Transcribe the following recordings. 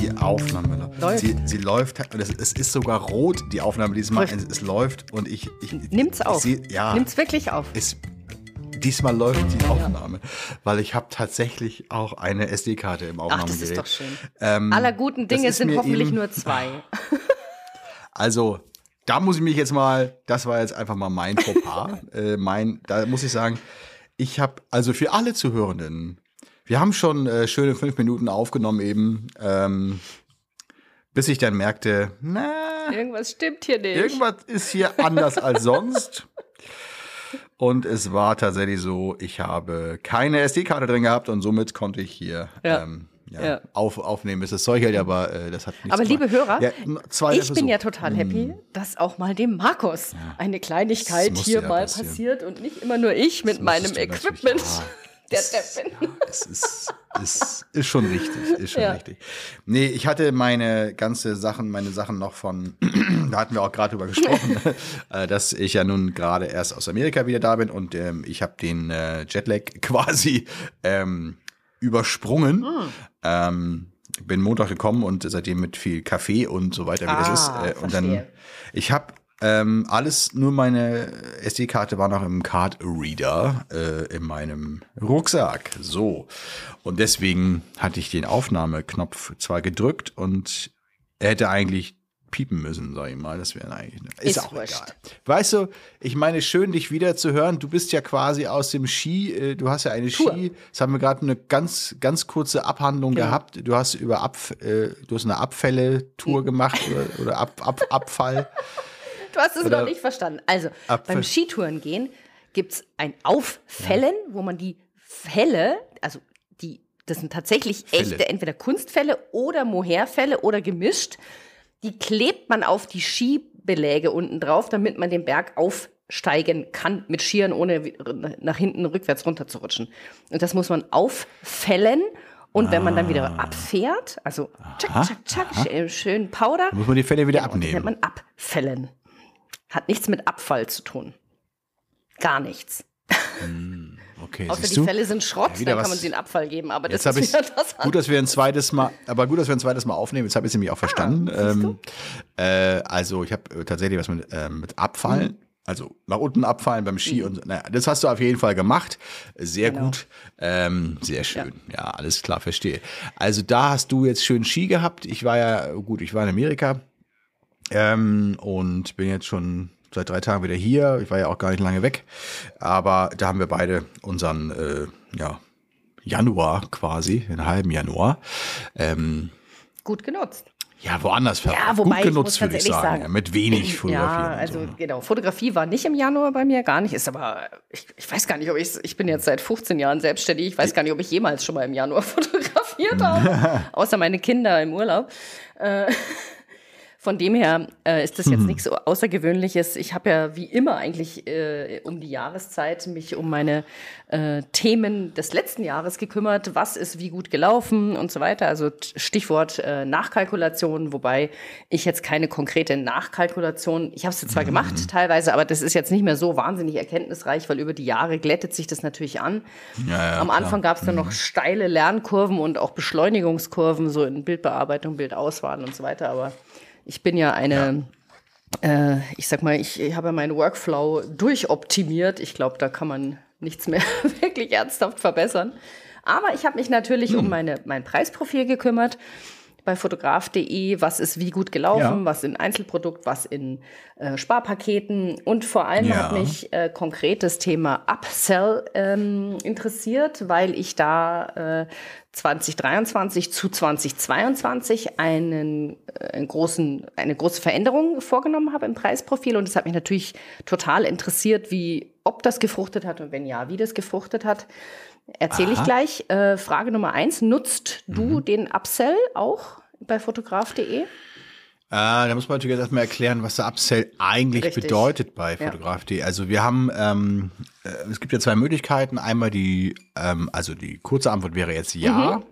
Die Aufnahme Läuft. Sie, sie läuft, es, es ist sogar rot, die Aufnahme diesmal. Es, es läuft und ich. ich Nimmt's auf. seh- ja. Nimm's wirklich auf. Es, diesmal läuft die Aufnahme, weil ich habe tatsächlich auch eine SD-Karte im Ach, Aufnahmegerät. das ist doch schön. Ähm, Aller guten Dinge sind hoffentlich eben- nur zwei. Also, da muss ich mich jetzt mal, das war jetzt einfach mal mein Fauxpas. äh, mein, da muss ich sagen, ich habe, also für alle Zuhörenden, wir haben schon äh, schöne fünf Minuten aufgenommen eben, ähm, bis ich dann merkte, na, Irgendwas stimmt hier nicht. irgendwas ist hier anders als sonst. Und es war tatsächlich so, ich habe keine SD-Karte drin gehabt und somit konnte ich hier Ja. ähm, ja, Ja. Auf, aufnehmen. Es ist Zeug, aber äh, das hat nichts Aber liebe. Hörer, Ja, ich bin ja Versuch. total happy, dass auch mal dem Markus eine Das Kleinigkeit hier ja mal passieren. passiert und nicht immer nur ich mit Das meinem Equipment. Ja, Der das- Deppin. Es ist, ist, ist schon richtig, ist schon Ja. richtig. Nee, ich hatte meine ganze Sachen, meine Sachen noch von, da hatten wir auch gerade drüber gesprochen, äh, dass ich ja nun gerade erst aus Amerika wieder da bin und ähm, ich habe den äh, Jetlag quasi ähm, übersprungen. Hm. Ähm, bin Montag gekommen und seitdem mit viel Kaffee und so weiter, wie das ist. Ah, Äh, und dann, ich habe ähm, alles, nur meine SD-Karte war noch im Card Reader äh, in meinem Rucksack. So. Und deswegen hatte ich den Aufnahmeknopf zwar gedrückt und er hätte eigentlich piepen müssen, sag ich mal. Das wäre eigentlich. Ist, Ist auch wurscht. egal. Weißt du, ich meine, schön, dich wieder zu hören. Du bist ja quasi aus dem Ski, äh, du hast ja eine Tour. Ski, das haben wir gerade eine ganz, ganz kurze Abhandlung Genau. gehabt. Du hast über Abf äh, du hast eine Abfälle-Tour gemacht oder, oder Ab, Ab, Abfall. Du hast es Oder- noch nicht verstanden. Also, Apfel. beim Skitouren gehen gibt es ein Auffällen, wo man die Fälle, also die, das sind tatsächlich Fälle. echte, entweder Kunstfälle oder Mohairfälle oder gemischt, die klebt man auf die Skibeläge unten drauf, damit man den Berg aufsteigen kann mit Skiern, ohne nach hinten rückwärts runterzurutschen. Und das muss man auffällen. Und wenn man dann wieder abfährt, also tschak, tschak, tschak, schön- schön Powder, Da muss man die Fälle wieder Genau, abnehmen. man Abfällen. Hat nichts mit Abfall zu tun. Gar nichts. Okay, Außer die du? Fälle sind Schrott, Ja, dann kann was- man sie in Abfall geben. Aber das ist wieder das gut, dass wir ein zweites Mal, aber gut, dass wir ein zweites Mal aufnehmen. Jetzt habe ich es nämlich auch verstanden. Ah, siehst du? ähm, äh, also ich habe äh, tatsächlich was mit, ähm, mit Abfallen. Mhm. Also nach unten abfallen beim Ski und naja, das hast du auf jeden Fall gemacht. Sehr Genau. gut. Ähm, sehr schön. Ja. alles klar, verstehe. Also da hast du jetzt schön Ski gehabt. Ich war ja, gut, ich war in Amerika ähm, und bin jetzt schon seit drei Tagen wieder hier. Ich war ja auch gar nicht lange weg. Aber da haben wir beide unseren äh, ja, Januar quasi, den halben Januar. Ähm, gut genutzt. ja, woanders ver Ja, wobei gut genutzt, würde ich sagen. ehrlich Ja, sagen, mit wenig Fotografien. Ja, also so. genau. Fotografie war nicht im Januar bei mir, gar nicht. Ist aber, ich, ich weiß gar nicht, ob ich, ich bin jetzt seit 15 Jahren selbstständig. Ich weiß gar nicht, ob ich jemals schon mal im Januar fotografiert habe. Außer meine Kinder im Urlaub. Äh, Von dem her äh, ist das Mhm. jetzt nichts so Außergewöhnliches. Ich habe ja wie immer eigentlich äh, um die Jahreszeit mich um meine äh, Themen des letzten Jahres gekümmert. Was ist wie gut gelaufen und so weiter. Also Stichwort äh, Nachkalkulation, wobei ich jetzt keine konkrete Nachkalkulation, ich habe es zwar Mhm. gemacht teilweise, aber das ist jetzt nicht mehr so wahnsinnig erkenntnisreich, weil über die Jahre glättet sich das natürlich an. Ja, ja, Am. Mhm. Anfang gab es dann noch steile Lernkurven und auch Beschleunigungskurven, so in Bildbearbeitung, Bildauswahl und so weiter. Aber ich bin ja eine, äh, ich sag mal, ich, ich habe meinen Workflow durchoptimiert. Ich glaube, da kann man nichts mehr wirklich ernsthaft verbessern. Aber ich habe mich natürlich Hm. um meine, mein Preisprofil gekümmert bei fotograf.de, was ist wie gut gelaufen, Ja. was in Einzelprodukt, was in äh, Sparpaketen und vor allem Ja. hat mich äh, konkret das Thema Upsell ähm, interessiert, weil ich da äh, 2023 zu 2022 einen, äh, einen großen, eine große Veränderung vorgenommen habe im Preisprofil und es hat mich natürlich total interessiert, wie ob das gefruchtet hat und wenn ja, wie das gefruchtet hat. Erzähle ich gleich. Äh, Frage Nummer eins, nutzt Mhm. du den Upsell auch bei fotograf.de? Äh, da muss man natürlich erstmal erklären, was der Upsell eigentlich Richtig. bedeutet bei Ja. Fotograf.de. Also wir haben, ähm, äh, es gibt ja zwei Möglichkeiten. Einmal die, ähm, also die kurze Antwort wäre jetzt ja. Mhm.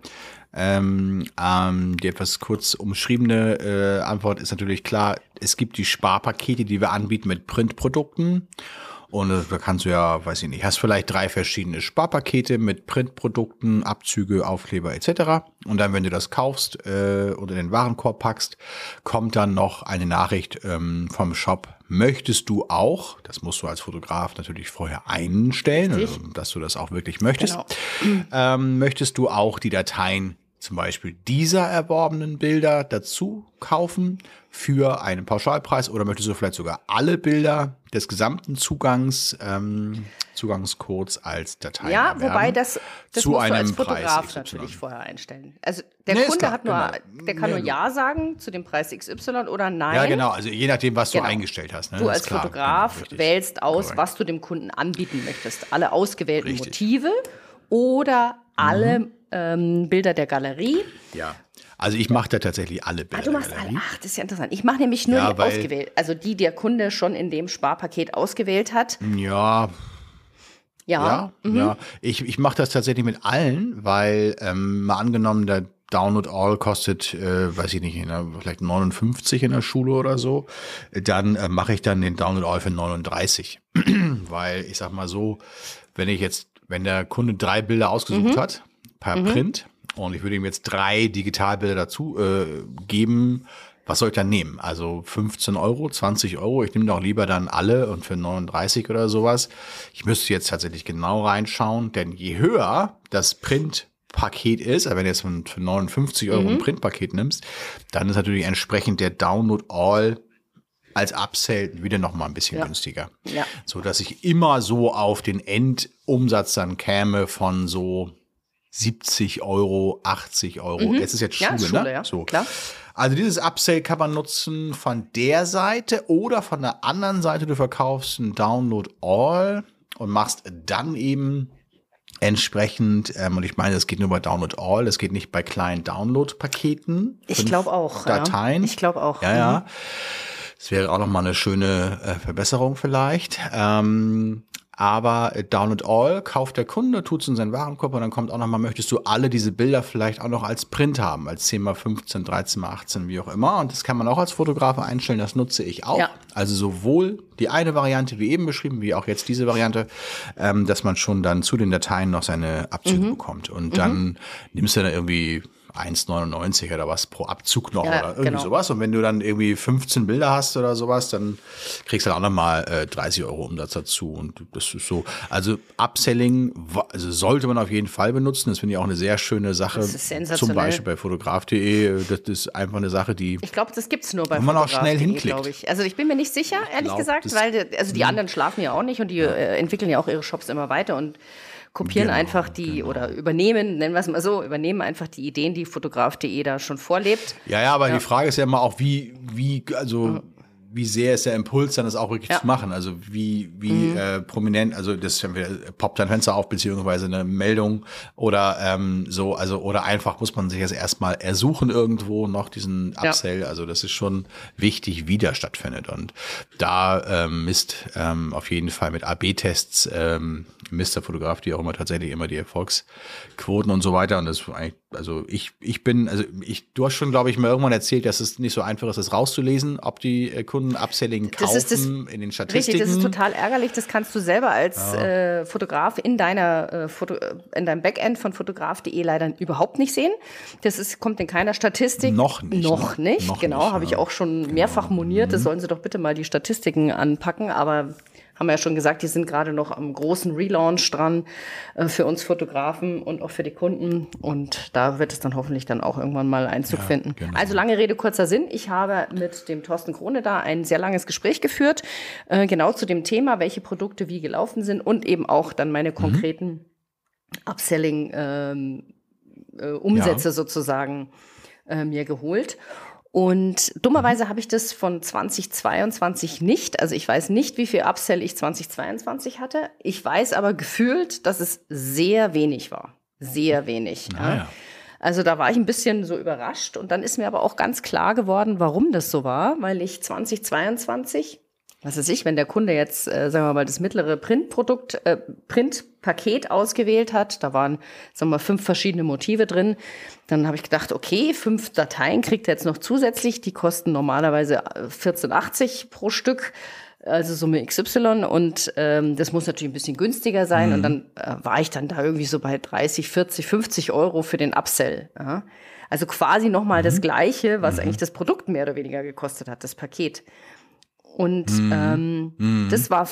Ähm, ähm, die etwas kurz umschriebene äh, Antwort ist natürlich klar, es gibt die Sparpakete, die wir anbieten mit Printprodukten. Und da kannst du ja, weiß ich nicht, hast vielleicht drei verschiedene Sparpakete mit Printprodukten, Abzüge, Aufkleber etc. Und dann, wenn du das kaufst äh, oder in den Warenkorb packst, kommt dann noch eine Nachricht ähm, vom Shop. Möchtest du auch, das musst du als Fotograf natürlich vorher einstellen, also, dass du das auch wirklich möchtest, genau. ähm, möchtest du auch die Dateien zum Beispiel dieser erworbenen Bilder dazu kaufen für einen Pauschalpreis oder möchtest du vielleicht sogar alle Bilder des gesamten Zugangs, ähm, Zugangscodes als Datei Ja, wobei das, das zu musst einem du als Fotograf Preis natürlich vorher einstellen. Also der nee, Kunde klar, hat nur, genau. der kann nur Ja sagen zu dem Preis XY oder Nein. Ja, genau, also je nachdem, was genau. du eingestellt hast. Ne? Du als klar, Fotograf genau, wählst aus, Correct. was du dem Kunden anbieten möchtest. Alle ausgewählten richtig. Motive oder alle mhm. ähm, Bilder der Galerie. Ja. Also ich mache da tatsächlich alle Bilder. Ah, du machst alle. Ach, das ist ja interessant. Ich mache nämlich nur ja, die ausgewählt, also die der Kunde schon in dem Sparpaket ausgewählt hat. Ja. Ja. Ja, mhm. ja. Ich, ich mache das tatsächlich mit allen, weil ähm, mal angenommen, der Download All kostet, äh, weiß ich nicht, der, vielleicht 59 in der Schule oder so, dann äh, mache ich dann den Download All für 39. weil ich sag mal so, wenn ich jetzt wenn der Kunde drei Bilder ausgesucht mhm. hat per mhm. Print und ich würde ihm jetzt drei Digitalbilder dazu äh, geben, was soll ich dann nehmen? Also 15 Euro, 20 Euro. Ich nehme doch lieber dann alle und für 39 oder sowas. Ich müsste jetzt tatsächlich genau reinschauen, denn je höher das Printpaket ist, also wenn du jetzt für 59 Euro mhm. ein Printpaket nimmst, dann ist natürlich entsprechend der Download All als Upsell wieder noch mal ein bisschen ja. günstiger. Ja. So dass ich immer so auf den Endumsatz dann käme von so 70 Euro, 80 Euro. Mhm. Es ist jetzt Schule, ja, Schule ne? Ja. So. Klar. Also dieses Upsell kann man nutzen von der Seite oder von der anderen Seite. Du verkaufst ein Download All und machst dann eben entsprechend, ähm, und ich meine, es geht nur bei Download All, es geht nicht bei kleinen Download-Paketen. Ich glaube auch. Dateien. Ja. Ich glaube auch. Ja, ja. Mhm. Das wäre auch nochmal eine schöne äh, Verbesserung vielleicht. Ähm, aber Download All kauft der Kunde, tut es in seinen Warenkorb und dann kommt auch nochmal, möchtest du alle diese Bilder vielleicht auch noch als Print haben, als 10 x 15, 13 x 18, wie auch immer. Und das kann man auch als Fotograf einstellen, das nutze ich auch. Ja. Also sowohl die eine Variante, wie eben beschrieben, wie auch jetzt diese Variante, ähm, dass man schon dann zu den Dateien noch seine Abzüge mhm. bekommt. Und dann mhm. nimmst du da irgendwie 1,99 oder was pro Abzug noch ja, oder irgendwie genau. sowas. Und wenn du dann irgendwie 15 Bilder hast oder sowas, dann kriegst du dann auch nochmal äh, 30 Euro Umsatz dazu. Und das ist so. Also Upselling also sollte man auf jeden Fall benutzen. Das finde ich auch eine sehr schöne Sache. Das ist sensationell. Zum Beispiel bei fotograf.de. Das ist einfach eine Sache, die. Ich glaube, das gibt es nur bei man auch schnell hinklickt. Ich. Also ich bin mir nicht sicher, ehrlich glaub, gesagt, weil also die anderen schlafen ja auch nicht und die ja. äh, entwickeln ja auch ihre Shops immer weiter und kopieren genau, einfach die genau. oder übernehmen, nennen wir es mal so, übernehmen einfach die Ideen, die fotograf.de da schon vorlebt. Ja, ja, aber ja. die Frage ist ja immer auch, wie, wie, also mhm wie sehr ist der Impuls, dann das auch wirklich ja. zu machen? Also wie, wie mhm. äh, prominent, also das poppt ein Fenster auf, beziehungsweise eine Meldung oder ähm, so, also oder einfach muss man sich jetzt erstmal ersuchen irgendwo noch diesen Upsell. Ja. Also das ist schon wichtig, wie der stattfindet. Und da ähm, misst ähm, auf jeden Fall mit AB-Tests ähm, Mr. Fotograf, die auch immer tatsächlich immer die Erfolgsquoten und so weiter. Und das eigentlich, also ich, ich bin, also ich, du hast schon, glaube ich, mal irgendwann erzählt, dass es nicht so einfach ist, das rauszulesen, ob die äh, Kunden Upselling kaufen das das, in den Statistiken. Richtig, das ist total ärgerlich. Das kannst du selber als ja. äh, Fotograf in deiner äh, Foto, in deinem Backend von fotograf.de leider überhaupt nicht sehen. Das ist, kommt in keiner Statistik. Noch nicht. Noch ne? nicht, noch genau. Habe ich auch schon genau. mehrfach moniert. Das mhm. sollen sie doch bitte mal die Statistiken anpacken. Aber haben wir ja schon gesagt, die sind gerade noch am großen Relaunch dran äh, für uns Fotografen und auch für die Kunden. Und da wird es dann hoffentlich dann auch irgendwann mal Einzug ja, finden. Genau. Also lange Rede, kurzer Sinn. Ich habe mit dem Thorsten Krone da ein sehr langes Gespräch geführt, äh, genau zu dem Thema, welche Produkte wie gelaufen sind und eben auch dann meine mhm. konkreten mhm. Upselling ähm, äh, Umsätze ja. sozusagen äh, mir geholt. Und dummerweise mhm. habe ich das von 2022 nicht. Also ich weiß nicht, wie viel Upsell ich 2022 hatte. Ich weiß aber gefühlt, dass es sehr wenig war. Sehr wenig. Naja. Ja. Also da war ich ein bisschen so überrascht. Und dann ist mir aber auch ganz klar geworden, warum das so war, weil ich 2022 was weiß ich, wenn der Kunde jetzt, äh, sagen wir mal, das mittlere Printprodukt, äh, Printpaket ausgewählt hat, da waren, sagen wir mal, fünf verschiedene Motive drin, dann habe ich gedacht, okay, fünf Dateien kriegt er jetzt noch zusätzlich, die kosten normalerweise 14,80 äh, pro Stück. also Summe XY und ähm, das muss natürlich ein bisschen günstiger sein. Mhm. Und dann äh, war ich dann da irgendwie so bei 30, 40, 50 Euro für den Upsell. Ja? Also quasi nochmal mhm. das Gleiche, was mhm. eigentlich das Produkt mehr oder weniger gekostet hat, das Paket. Und mhm. ähm, mhm. das war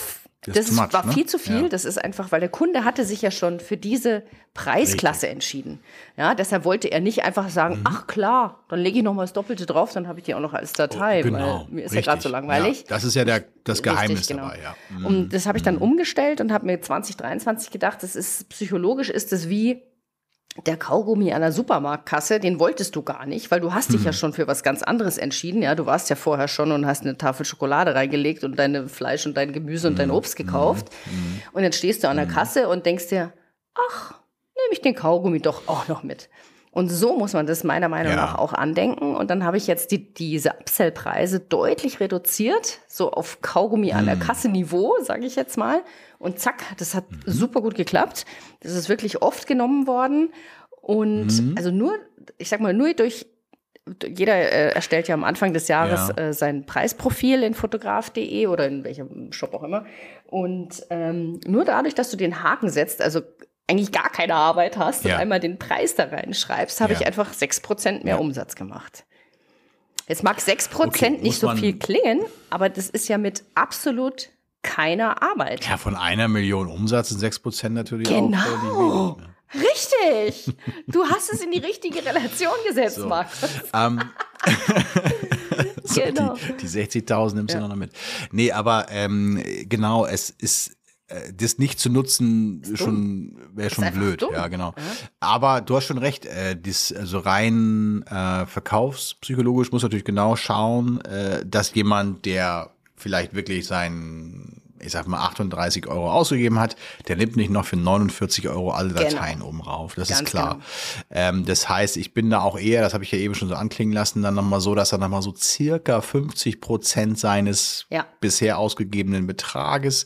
das, das much, war ne? viel zu viel. Ja. Das ist einfach, weil der Kunde hatte sich ja schon für diese Preisklasse Richtig. entschieden. Ja, deshalb wollte er nicht einfach sagen, mhm. ach klar, dann lege ich noch mal das Doppelte drauf, dann habe ich die auch noch als Datei, oh, genau. weil mir ist Richtig. ja gerade so langweilig. Ja, das ist ja der, das Geheimnis Richtig, genau. dabei, ja. Mhm. Und das habe ich dann mhm. umgestellt und habe mir 2023 gedacht, das ist psychologisch ist es wie der Kaugummi an der Supermarktkasse, den wolltest du gar nicht, weil du hast dich hm. ja schon für was ganz anderes entschieden. Ja, du warst ja vorher schon und hast eine Tafel Schokolade reingelegt und deine Fleisch und dein Gemüse und dein hm. Obst gekauft. Hm. Und jetzt stehst du an der hm. Kasse und denkst dir, ach, nehme ich den Kaugummi doch auch noch mit. Und so muss man das meiner Meinung ja. nach auch andenken. Und dann habe ich jetzt die, diese Upsell-Preise deutlich reduziert, so auf Kaugummi an der hm. Kasse Niveau, sage ich jetzt mal. Und zack, das hat mhm. super gut geklappt. Das ist wirklich oft genommen worden. Und mhm. also nur, ich sag mal, nur durch jeder äh, erstellt ja am Anfang des Jahres ja. äh, sein Preisprofil in fotograf.de oder in welchem Shop auch immer. Und ähm, nur dadurch, dass du den Haken setzt, also eigentlich gar keine Arbeit hast ja. und einmal den Preis da reinschreibst, habe ja. ich einfach 6% mehr ja. Umsatz gemacht. Jetzt mag 6% okay, nicht so viel klingen, aber das ist ja mit absolut keiner Arbeit. Ja, von einer Million Umsatz sind 6% natürlich genau. auch wenig. Ne? Richtig. Du hast es in die richtige Relation gesetzt, so. Max. Um, so, genau. Die, die 60.000 nimmst du noch mit. Nee, aber ähm, genau, es ist das nicht zu nutzen schon wäre schon blöd, dumm. ja genau. Ja. Aber du hast schon recht, äh, das also rein äh, verkaufspsychologisch muss natürlich genau schauen, äh, dass jemand, der vielleicht wirklich sein ich sag mal 38 Euro ausgegeben hat, der nimmt nicht noch für 49 Euro alle. Dateien genau. oben rauf. Das Ganz ist klar. Genau. Ähm, das heißt, ich bin da auch eher, das habe ich ja eben schon so anklingen lassen, dann nochmal so, dass er nochmal so circa 50 Prozent seines ja. bisher ausgegebenen Betrages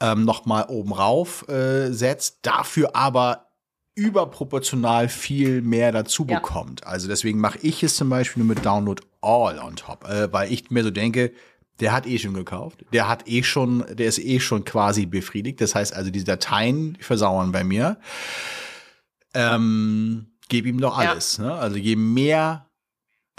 ähm, nochmal oben rauf äh, setzt, dafür aber überproportional viel mehr dazu ja. bekommt. Also deswegen mache ich es zum Beispiel nur mit Download All on top, äh, weil ich mir so denke, der hat eh schon gekauft, der hat eh schon, der ist eh schon quasi befriedigt. Das heißt also, diese Dateien versauern bei mir. Ähm, gebe ihm doch alles. Ja. Ne? Also je mehr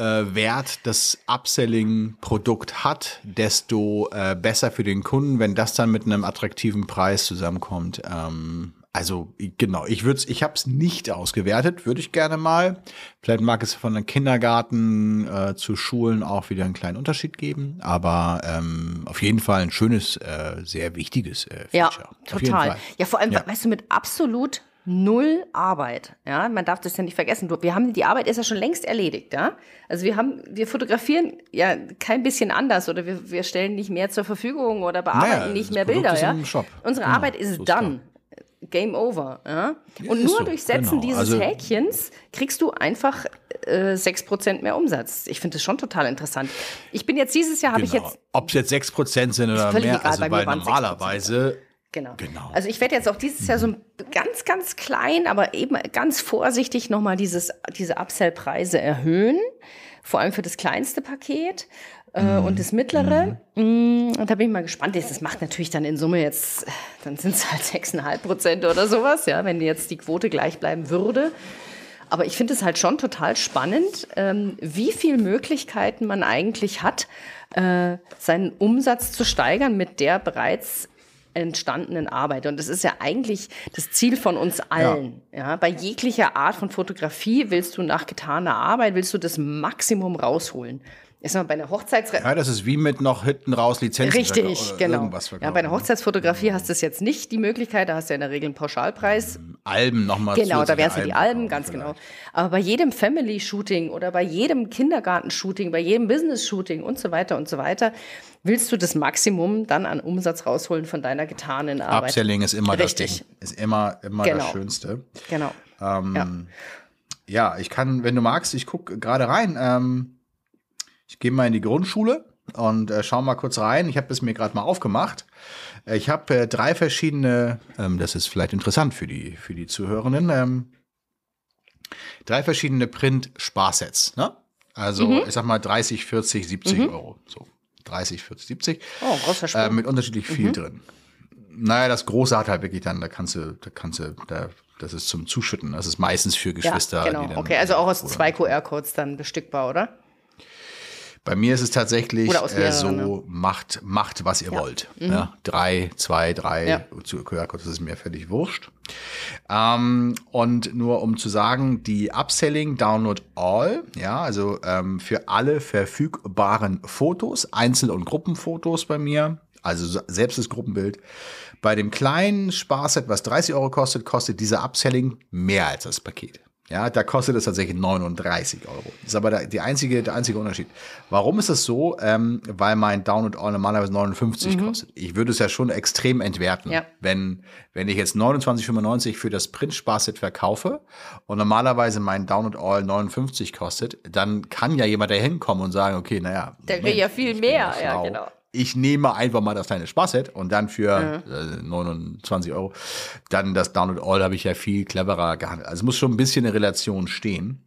Wert das Upselling-Produkt hat, desto äh, besser für den Kunden, wenn das dann mit einem attraktiven Preis zusammenkommt. Ähm, also genau, ich würde ich habe es nicht ausgewertet, würde ich gerne mal. Vielleicht mag es von einem Kindergarten äh, zu Schulen auch wieder einen kleinen Unterschied geben, aber ähm, auf jeden Fall ein schönes, äh, sehr wichtiges äh, Feature. Ja, total. Ja, vor allem, ja. weißt du, mit absolut null Arbeit. Ja, man darf das ja nicht vergessen. Wir haben die Arbeit ist ja schon längst erledigt. Ja, also wir haben, wir fotografieren ja kein bisschen anders oder wir, wir stellen nicht mehr zur Verfügung oder bearbeiten naja, nicht mehr Bilder. Ja, unsere genau, Arbeit ist so done. Game over. Ja? Und nur so, durch Setzen genau. dieses also, Häkchens kriegst du einfach äh, 6% mehr Umsatz. Ich finde das schon total interessant. Ich bin jetzt dieses Jahr, habe genau. ich jetzt. Ob es jetzt 6% sind oder mehr, egal, also weil normalerweise Genau. genau. Also ich werde jetzt auch dieses Jahr so ganz, ganz klein, aber eben ganz vorsichtig nochmal dieses, diese Upsell-Preise erhöhen. Vor allem für das kleinste Paket äh, mhm. und das mittlere. Mhm. Und da bin ich mal gespannt. Das macht natürlich dann in Summe jetzt, dann sind es halt 6,5 Prozent oder sowas, ja, wenn jetzt die Quote gleich bleiben würde. Aber ich finde es halt schon total spannend, ähm, wie viele Möglichkeiten man eigentlich hat, äh, seinen Umsatz zu steigern mit der bereits entstandenen Arbeit. Und das ist ja eigentlich das Ziel von uns allen. Ja. ja. bei jeglicher Art von Fotografie willst du nach getaner Arbeit, willst du das Maximum rausholen. Ist mal bei einer Hochzeitsre Ja, das ist wie mit noch hinten raus Lizenzen. Richtig, genau. Ja, bei einer Hochzeitsfotografie hast du es jetzt nicht die Möglichkeit, da hast du ja in der Regel einen Pauschalpreis. Alben nochmal. Genau, da wären es ja die Alben, ganz genau. vielleicht. genau. Aber bei jedem Family-Shooting oder bei jedem Kindergarten-Shooting, bei jedem Business-Shooting und so weiter und so weiter, willst du das Maximum dann an Umsatz rausholen von deiner getanen Arbeit. Upselling ist immer Richtig. das Ding, ist immer, immer genau. das Schönste. Genau. Ähm, ja. ja. ich kann, wenn du magst, ich gucke gerade rein. Ähm, ich gehe mal in die Grundschule und äh, schau mal kurz rein. Ich habe es mir gerade mal aufgemacht. Äh, ich habe äh, drei verschiedene, ähm, das ist vielleicht interessant für die, für die Zuhörenden, ähm, drei verschiedene Print-Sparsets. Ne? Also, mhm. ich sag mal 30, 40, 70 mhm. Euro. So. 30, 40, 70. Oh, großer Sprung. Äh, mit unterschiedlich viel drin. Naja, das Große hat halt wirklich dann, da kannst du, da kannst du, da, das ist zum Zuschütten. Das ist meistens für Geschwister. ja, genau. die dann, okay, also auch aus zwei QR-Codes dann bestückbar, oder? Bei mir ist es tatsächlich äh, so, macht, macht, was ihr Ja. Mhm. wollt. Ja, drei, zwei, drei Ja. zu QR-Codes, das ist mir völlig wurscht. Ähm, und nur um zu sagen, die Upselling Download All, ja, also ähm, für alle verfügbaren Fotos, Einzel- und Gruppenfotos bei mir, also so- selbst das Gruppenbild. Bei dem kleinen Sparset, was 30 Euro kostet, kostet dieser Upselling mehr als das Paket. Ja, da kostet es tatsächlich 39 Euro. Das ist aber der, die einzige, der einzige Unterschied. Warum ist das so? Ähm, weil mein Download All normalerweise 59 kostet. Ich würde es ja schon extrem entwerten, Ja. wenn, wenn ich jetzt 29,95 für das Print-Sparset verkaufe und normalerweise mein Download All 59 kostet, dann kann ja jemand da hinkommen und sagen, okay, naja. Der kriegt ja viel mehr, ja, genau. Ich nehme einfach mal das kleine Sparset und dann für äh, 29 Euro. Dann das Download All habe ich ja viel cleverer gehandelt. Also es muss schon ein bisschen in Relation stehen.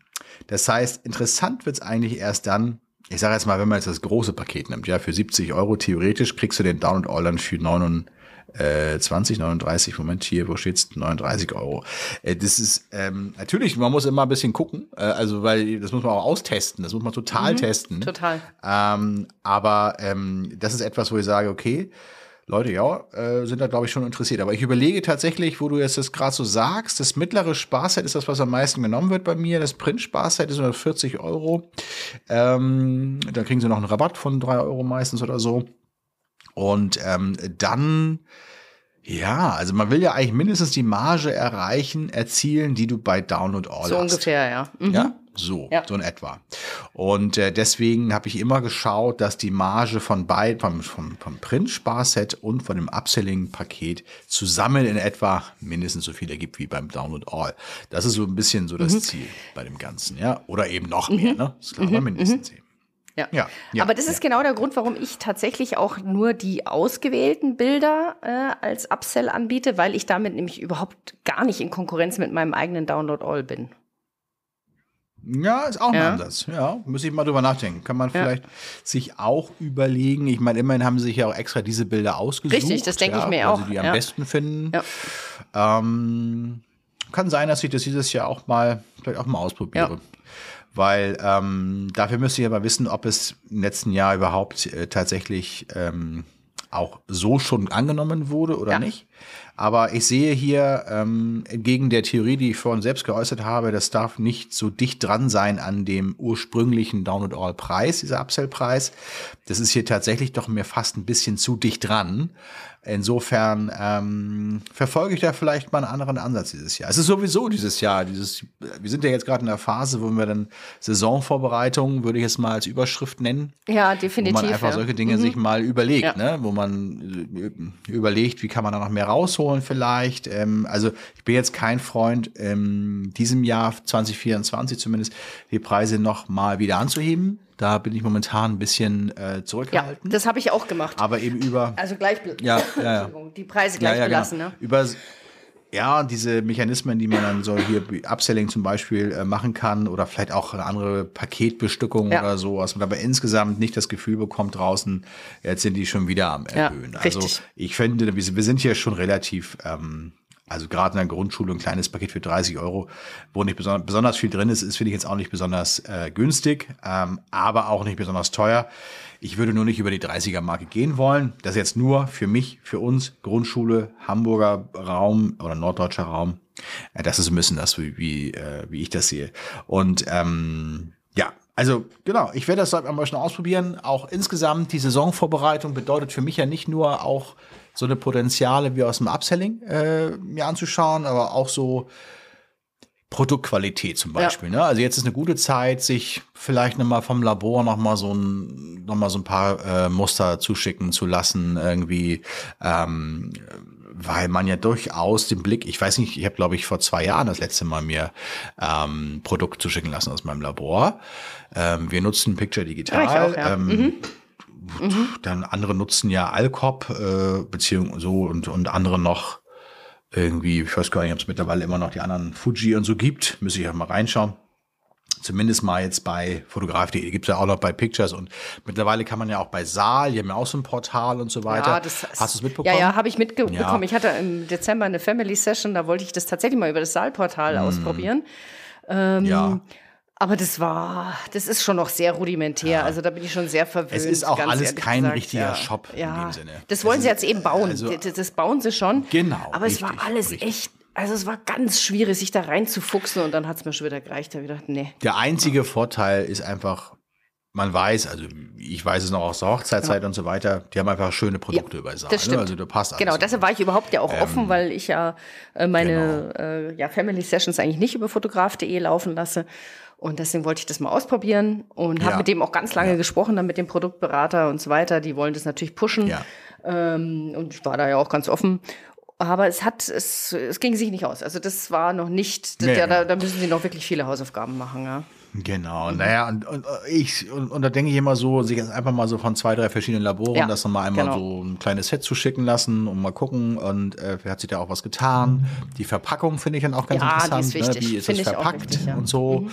Das heißt, interessant wird's eigentlich erst dann, ich sage jetzt mal, wenn man jetzt das große Paket nimmt, ja, für 70 Euro theoretisch kriegst du den Download All dann für 29, 39, Moment, hier, wo steht's? 39 Euro. Äh, das ist, ähm, natürlich, man muss immer ein bisschen gucken, äh, also, weil das muss man auch austesten, das muss man total testen. Total. Ähm, aber ähm, das ist etwas, wo ich sage, okay, Leute, ja, äh, sind da, glaube ich, schon interessiert. Aber ich überlege tatsächlich, wo du jetzt das gerade so sagst, das mittlere Sparset ist das, was am meisten genommen wird bei mir. Das Print-Sparset ist 140 Euro. Ähm, dann kriegen sie noch einen Rabatt von 3 Euro meistens oder so. Und ähm, dann, ja, also man will ja eigentlich mindestens die Marge erreichen, erzielen, die du bei Download All So hast. ungefähr, ja. Mhm. Ja, so, Ja. so in etwa. Und äh, deswegen habe ich immer geschaut, dass die Marge von beiden, vom, vom, vom Print-Sparset und von dem Upselling-Paket zusammen in etwa mindestens so viel ergibt wie beim Download All. Das ist so ein bisschen so Mhm. das Ziel bei dem Ganzen, ja. Oder eben noch mehr, ne? Ist klar, aber mindestens eben. Ja. Ja, ja, Aber das ist genau der Grund, warum ich tatsächlich auch nur die ausgewählten Bilder äh, als Upsell anbiete, weil ich damit nämlich überhaupt gar nicht in Konkurrenz mit meinem eigenen Download All bin. Ja, ist auch ein Ja. Ansatz. Ja, muss ich mal drüber nachdenken. Kann man vielleicht sich auch überlegen. Ich meine, immerhin haben sie sich ja auch extra diese Bilder ausgesucht. Richtig, das denke ja, ich mir weil auch, Sie die am besten finden. Ja. Ähm, kann sein, dass ich das dieses Jahr auch mal, vielleicht auch mal ausprobiere. Weil ähm, dafür müsste ich aber wissen, ob es im letzten Jahr überhaupt äh, tatsächlich ähm, auch so schon angenommen wurde oder Ja. nicht. Aber ich sehe hier, ähm, entgegen der Theorie, die ich vorhin selbst geäußert habe, das darf nicht so dicht dran sein an dem ursprünglichen Download-All-Preis, dieser Upsell-Preis. Das ist hier tatsächlich doch mir fast ein bisschen zu dicht dran. Insofern ähm, verfolge ich da vielleicht mal einen anderen Ansatz dieses Jahr. Es ist sowieso dieses Jahr, dieses, wir sind ja jetzt gerade in der Phase, wo wir dann Saisonvorbereitung, würde ich jetzt mal als Überschrift nennen, Ja, wo definitiv. man einfach ja. solche Dinge sich mal überlegt, Ja. ne? wo man äh, überlegt, wie kann man da noch mehr rausholen vielleicht. Ähm, also ich bin jetzt kein Freund, ähm, diesem Jahr 2024 zumindest die Preise noch mal wieder anzuheben. Da bin ich momentan ein bisschen äh, Ja, zurückgehalten. das habe ich auch gemacht. aber eben über Also gleich, Ja, ja, ja. Die Preise gleich belassen. genau. Ne? Über ja, diese Mechanismen, die man dann so hier wie Upselling zum Beispiel äh, machen kann oder vielleicht auch eine andere Paketbestückung Ja. oder so, was man aber insgesamt nicht das Gefühl bekommt draußen, jetzt sind die schon wieder am Ja, Erhöhen. also richtig. ich finde, wir wir sind hier schon relativ, ähm, also gerade in der Grundschule ein kleines Paket für 30 Euro, wo nicht besonders, besonders viel drin ist, ist finde ich jetzt auch nicht besonders äh, günstig, ähm, aber auch nicht besonders teuer. Ich würde nur nicht über die 30er-Marke gehen wollen. Das ist jetzt nur für mich, für uns, Grundschule, Hamburger Raum oder norddeutscher Raum. Äh, Das ist ein bisschen das, wie, wie, äh, wie ich das sehe. Und ähm, ja, also genau, ich werde das mal schon ausprobieren. Auch insgesamt die Saisonvorbereitung bedeutet für mich ja nicht nur auch so eine Potenziale wie aus dem Upselling äh, mir anzuschauen, aber auch so Produktqualität zum Beispiel. Ne? Also jetzt ist eine gute Zeit, sich vielleicht nochmal vom Labor nochmal so ein, noch mal so ein paar äh, Muster zuschicken zu lassen, irgendwie, ähm, weil man ja durchaus den Blick, ich weiß nicht, ich habe glaube ich vor zwei Jahren das letzte Mal mir ähm, Produkt zuschicken lassen aus meinem Labor. Ähm, wir nutzen Picture Digital. Ja, auch, ja. ähm, Dann andere nutzen ja Alcop, äh, beziehungsweise so und, und andere noch irgendwie, ich weiß gar nicht, ob es mittlerweile immer noch die anderen Fuji und so gibt. Müsste ich ja mal reinschauen. zumindest mal jetzt bei Fotograf.de, gibt es ja auch noch bei Pictures und mittlerweile kann man ja auch bei Saal, die haben ja auch so ein Portal und so weiter. Ja, das, Hast du es mitbekommen? Ja, ja, habe ich mitbekommen. Ja. Ich hatte im Dezember eine Family Session, da wollte ich das tatsächlich mal über das Saalportal hm. ausprobieren. Ähm, ja. Aber das war, das ist schon noch sehr rudimentär. Ja. Also da bin ich schon sehr verwöhnt. Es ist auch alles kein gesagt. richtiger ja. Shop ja. in dem Sinne. Das wollen sie jetzt eben bauen. Also, das, das, bauen sie schon. Genau. Aber richtig, es war alles richtig. echt also es war ganz schwierig, sich da reinzufuchsen und dann hat es mir schon wieder gereicht. Da habe ich gedacht, nee. Der einzige Vorteil ist einfach, man weiß, also ich weiß es noch aus der Hochzeitszeit ja. und so weiter, die haben einfach schöne Produkte ja, über Saal. Das ne? stimmt. Also du passt alles. Genau, deshalb war ich überhaupt ja auch ähm, offen, weil ich ja äh, meine genau. äh, ja, Family Sessions eigentlich nicht über fotograf.de laufen lasse. Und deswegen wollte ich das mal ausprobieren und habe ja. mit dem auch ganz lange ja. gesprochen, dann mit dem Produktberater und so weiter. Die wollen das natürlich pushen. Ja. Ähm, und ich war da ja auch ganz offen. Aber es hat, es, es ging sich nicht aus. Also das war noch nicht, nee, da, da müssen sie noch wirklich viele Hausaufgaben machen, ja. Genau, mhm. naja, und, und ich, und, und, da denke ich immer so, sich einfach mal so von zwei, drei verschiedenen Laboren ja, das nochmal einmal genau. so ein kleines Set zu schicken lassen und mal gucken. Und äh, hat sich da auch was getan. Die Verpackung finde ich dann auch ganz ja, interessant. Die ist, wichtig. Ne? Wie ist es verpackt wichtig, ja. und so. Mhm.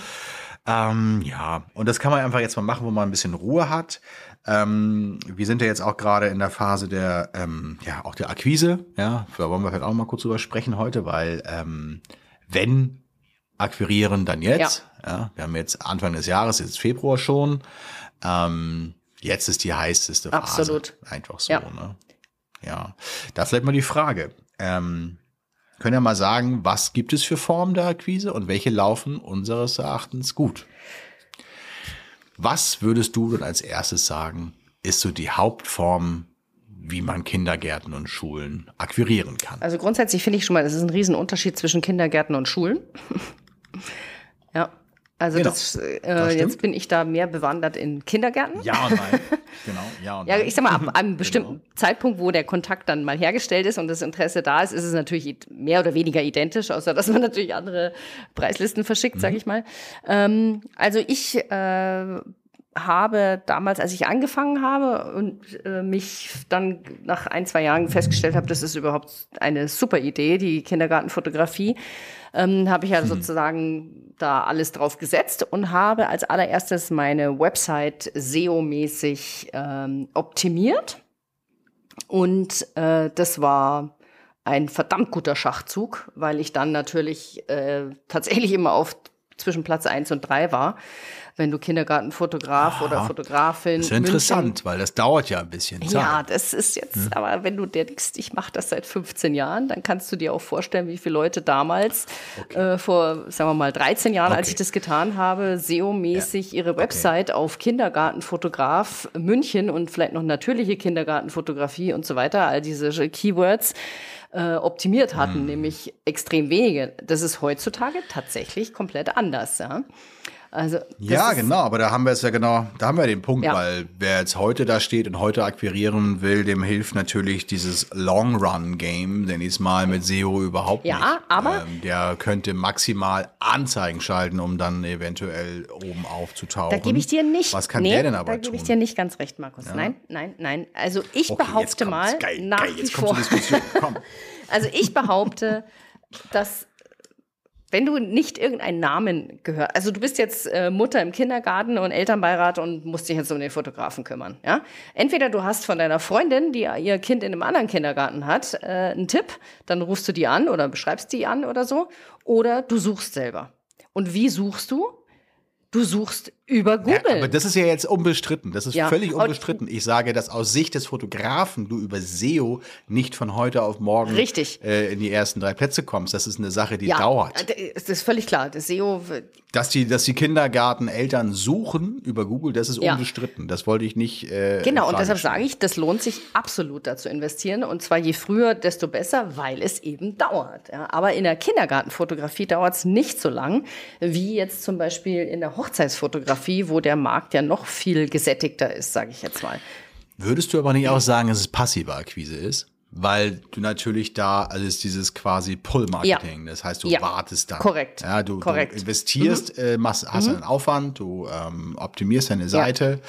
Ähm, ja, und das kann man einfach jetzt mal machen, wo man ein bisschen Ruhe hat. Ähm, wir sind ja jetzt auch gerade in der Phase der, ähm, ja, auch der Akquise. Ja, da wollen wir vielleicht auch mal kurz drüber sprechen heute, weil ähm, wenn akquirieren, dann jetzt. Ja. ja. wir haben jetzt Anfang des Jahres, jetzt Februar schon. Ähm, jetzt ist die heißeste Phase. Absolut. Einfach so. Ja. Ne? ja. Da vielleicht mal die Frage. Ähm, können ja mal sagen, was gibt es für Formen der Akquise und welche laufen unseres Erachtens gut? Was würdest du denn als erstes sagen, ist so die Hauptform, wie man Kindergärten und Schulen akquirieren kann? Also grundsätzlich finde ich schon mal, das ist ein Riesenunterschied zwischen Kindergärten und Schulen. ja. Also genau. das, äh, das jetzt bin ich da mehr bewandert in Kindergärten. Ja und nein. Genau, ja und nein. Ja, ich sag mal, ab einem bestimmten genau. Zeitpunkt, wo der Kontakt dann mal hergestellt ist und das Interesse da ist, ist es natürlich mehr oder weniger identisch, außer dass man natürlich andere Preislisten verschickt, mhm. sage ich mal. Ähm, also ich äh, habe damals, als ich angefangen habe und äh, mich dann nach ein, zwei Jahren festgestellt habe, das ist überhaupt eine super Idee, die Kindergartenfotografie, ähm, habe ich ja mhm. sozusagen da alles drauf gesetzt und habe als allererstes meine Website SEO-mäßig ähm, optimiert. Und äh, das war ein verdammt guter Schachzug, weil ich dann natürlich äh, tatsächlich immer auf zwischen Platz eins und drei war wenn du Kindergartenfotograf ah, oder Fotografin. Das ist ja interessant, München, weil das dauert ja ein bisschen Zeit. Ja, das ist jetzt, hm. aber wenn du denkst, ich mache das seit 15 Jahren, dann kannst du dir auch vorstellen, wie viele Leute damals okay. äh, vor, sagen wir mal, 13 Jahren, okay. als ich das getan habe, SEO-mäßig ja. ihre Website okay. auf Kindergartenfotograf München und vielleicht noch natürliche Kindergartenfotografie und so weiter, all diese Keywords äh, optimiert hatten, hm. nämlich extrem wenige. Das ist heutzutage tatsächlich komplett anders. Ja. Also ja, genau, aber da haben wir es ja genau, da haben wir den Punkt, ja. weil wer jetzt heute da steht und heute akquirieren will, dem hilft natürlich dieses Long Run Game, denn diesmal mit SEO überhaupt ja, nicht. Ja, aber ähm, der könnte maximal Anzeigen schalten, um dann eventuell oben aufzutauchen. Da gebe ich dir nicht. Was kann nee, der denn aber Da gebe ich dir nicht ganz recht, Markus. Ja. Nein, nein, nein. Also ich okay, behaupte mal geil, nach geil, wie vor. also ich behaupte, dass wenn du nicht irgendeinen Namen gehört, also du bist jetzt äh, Mutter im Kindergarten und Elternbeirat und musst dich jetzt um den Fotografen kümmern, ja? Entweder du hast von deiner Freundin, die ihr Kind in einem anderen Kindergarten hat, äh, einen Tipp, dann rufst du die an oder beschreibst die an oder so, oder du suchst selber. Und wie suchst du? Du suchst über Google. Ja, aber das ist ja jetzt unbestritten. Das ist ja. völlig unbestritten. Ich sage, dass aus Sicht des Fotografen du über SEO nicht von heute auf morgen Richtig. Äh, in die ersten drei Plätze kommst. Das ist eine Sache, die ja, dauert. Das ist völlig klar. Das SEO. Dass die, dass die Kindergarteneltern suchen über Google, das ist unbestritten. Das wollte ich nicht. Äh, genau, und deshalb sage ich, das lohnt sich absolut da zu investieren. Und zwar je früher, desto besser, weil es eben dauert. Aber in der Kindergartenfotografie dauert es nicht so lang, wie jetzt zum Beispiel in der Hochzeitsfotografie Fotografie, wo der Markt ja noch viel gesättigter ist, sage ich jetzt mal. Würdest du aber nicht auch sagen, dass es passive Akquise ist? Weil du natürlich da, also ist dieses quasi Pull-Marketing. Ja. Das heißt, du ja. wartest dann. Korrekt. Ja, du, Korrekt. du investierst, mhm. äh, machst, hast mhm. einen Aufwand, du ähm, optimierst deine Seite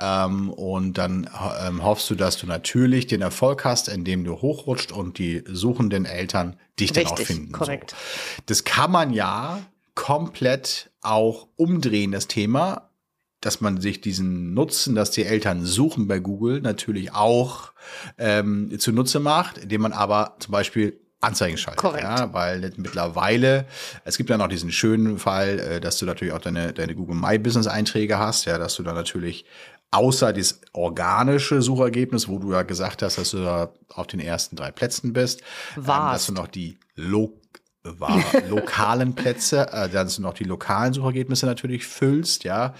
ja. ähm, und dann ähm, hoffst du, dass du natürlich den Erfolg hast, indem du hochrutscht und die suchenden Eltern dich Richtig, dann auch finden. Korrekt. So. Das kann man ja komplett auch umdrehen, das Thema, dass man sich diesen Nutzen, dass die Eltern suchen bei Google, natürlich auch ähm, zunutze macht, indem man aber zum Beispiel Anzeigen schaltet. Korrekt. Ja, weil mittlerweile, es gibt ja noch diesen schönen Fall, äh, dass du natürlich auch deine, deine Google My Business Einträge hast, ja, dass du dann natürlich außer das organische Suchergebnis, wo du ja gesagt hast, dass du da auf den ersten drei Plätzen bist, ähm, dass du noch die Lo war, lokalen Plätze, äh, dass du noch die lokalen Suchergebnisse natürlich füllst, ja,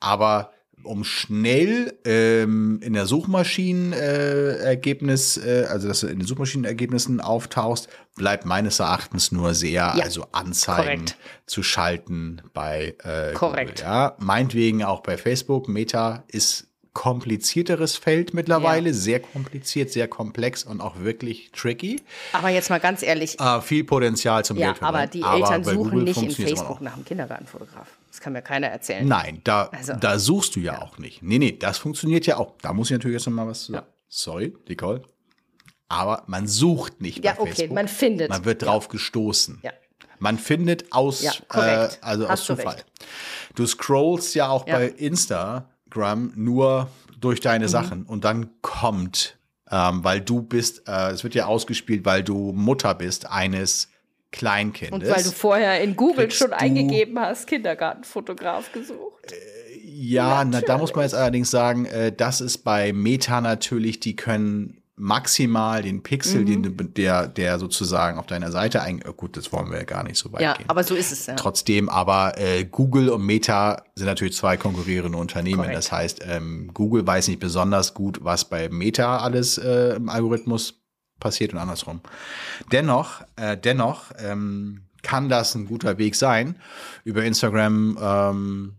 aber um schnell ähm, in der Suchmaschinenergebnis, äh, äh, also dass du in den Suchmaschinenergebnissen auftauchst, bleibt meines Erachtens nur sehr, ja, also Anzeigen korrekt. zu schalten bei äh, korrekt. Google, ja, meinetwegen auch bei Facebook. Meta ist komplizierteres Feld mittlerweile, ja. sehr kompliziert, sehr komplex und auch wirklich tricky. Aber jetzt mal ganz ehrlich. Äh, viel Potenzial zum ja, Aber die aber Eltern suchen Google nicht in Facebook nach einem Kindergartenfotograf. Das kann mir keiner erzählen. Nein, da, also, da suchst du ja, ja, auch nicht. Nee, nee, das funktioniert ja auch. Da muss ich natürlich jetzt noch mal was zu sagen. Sorry, Nicole. Aber man sucht nicht ja, bei okay, Facebook. man findet. Man wird drauf gestoßen. Ja. Man findet aus, ja, äh, also Hast aus Zufall. Du, du scrollst ja auch bei Insta Instagram nur durch deine mhm. Sachen und dann kommt, ähm, weil du bist, äh, es wird ja ausgespielt, weil du Mutter bist eines Kleinkindes. Und weil du vorher in Google schon eingegeben hast, Kindergartenfotograf gesucht. Äh, ja, na, da muss man jetzt allerdings sagen, äh, das ist bei Meta natürlich, die können maximal den Pixel, mhm. den, der, der sozusagen auf deiner Seite ein, oh gut, das wollen wir ja gar nicht so weit ja, gehen. aber so ist es, ja. Trotzdem, aber äh, Google und Meta sind natürlich zwei konkurrierende Unternehmen. Korrekt. Das heißt, ähm, Google weiß nicht besonders gut, was bei Meta alles äh, im Algorithmus passiert und andersrum. Dennoch, äh, dennoch ähm, kann das ein guter Weg sein, über Instagram ähm,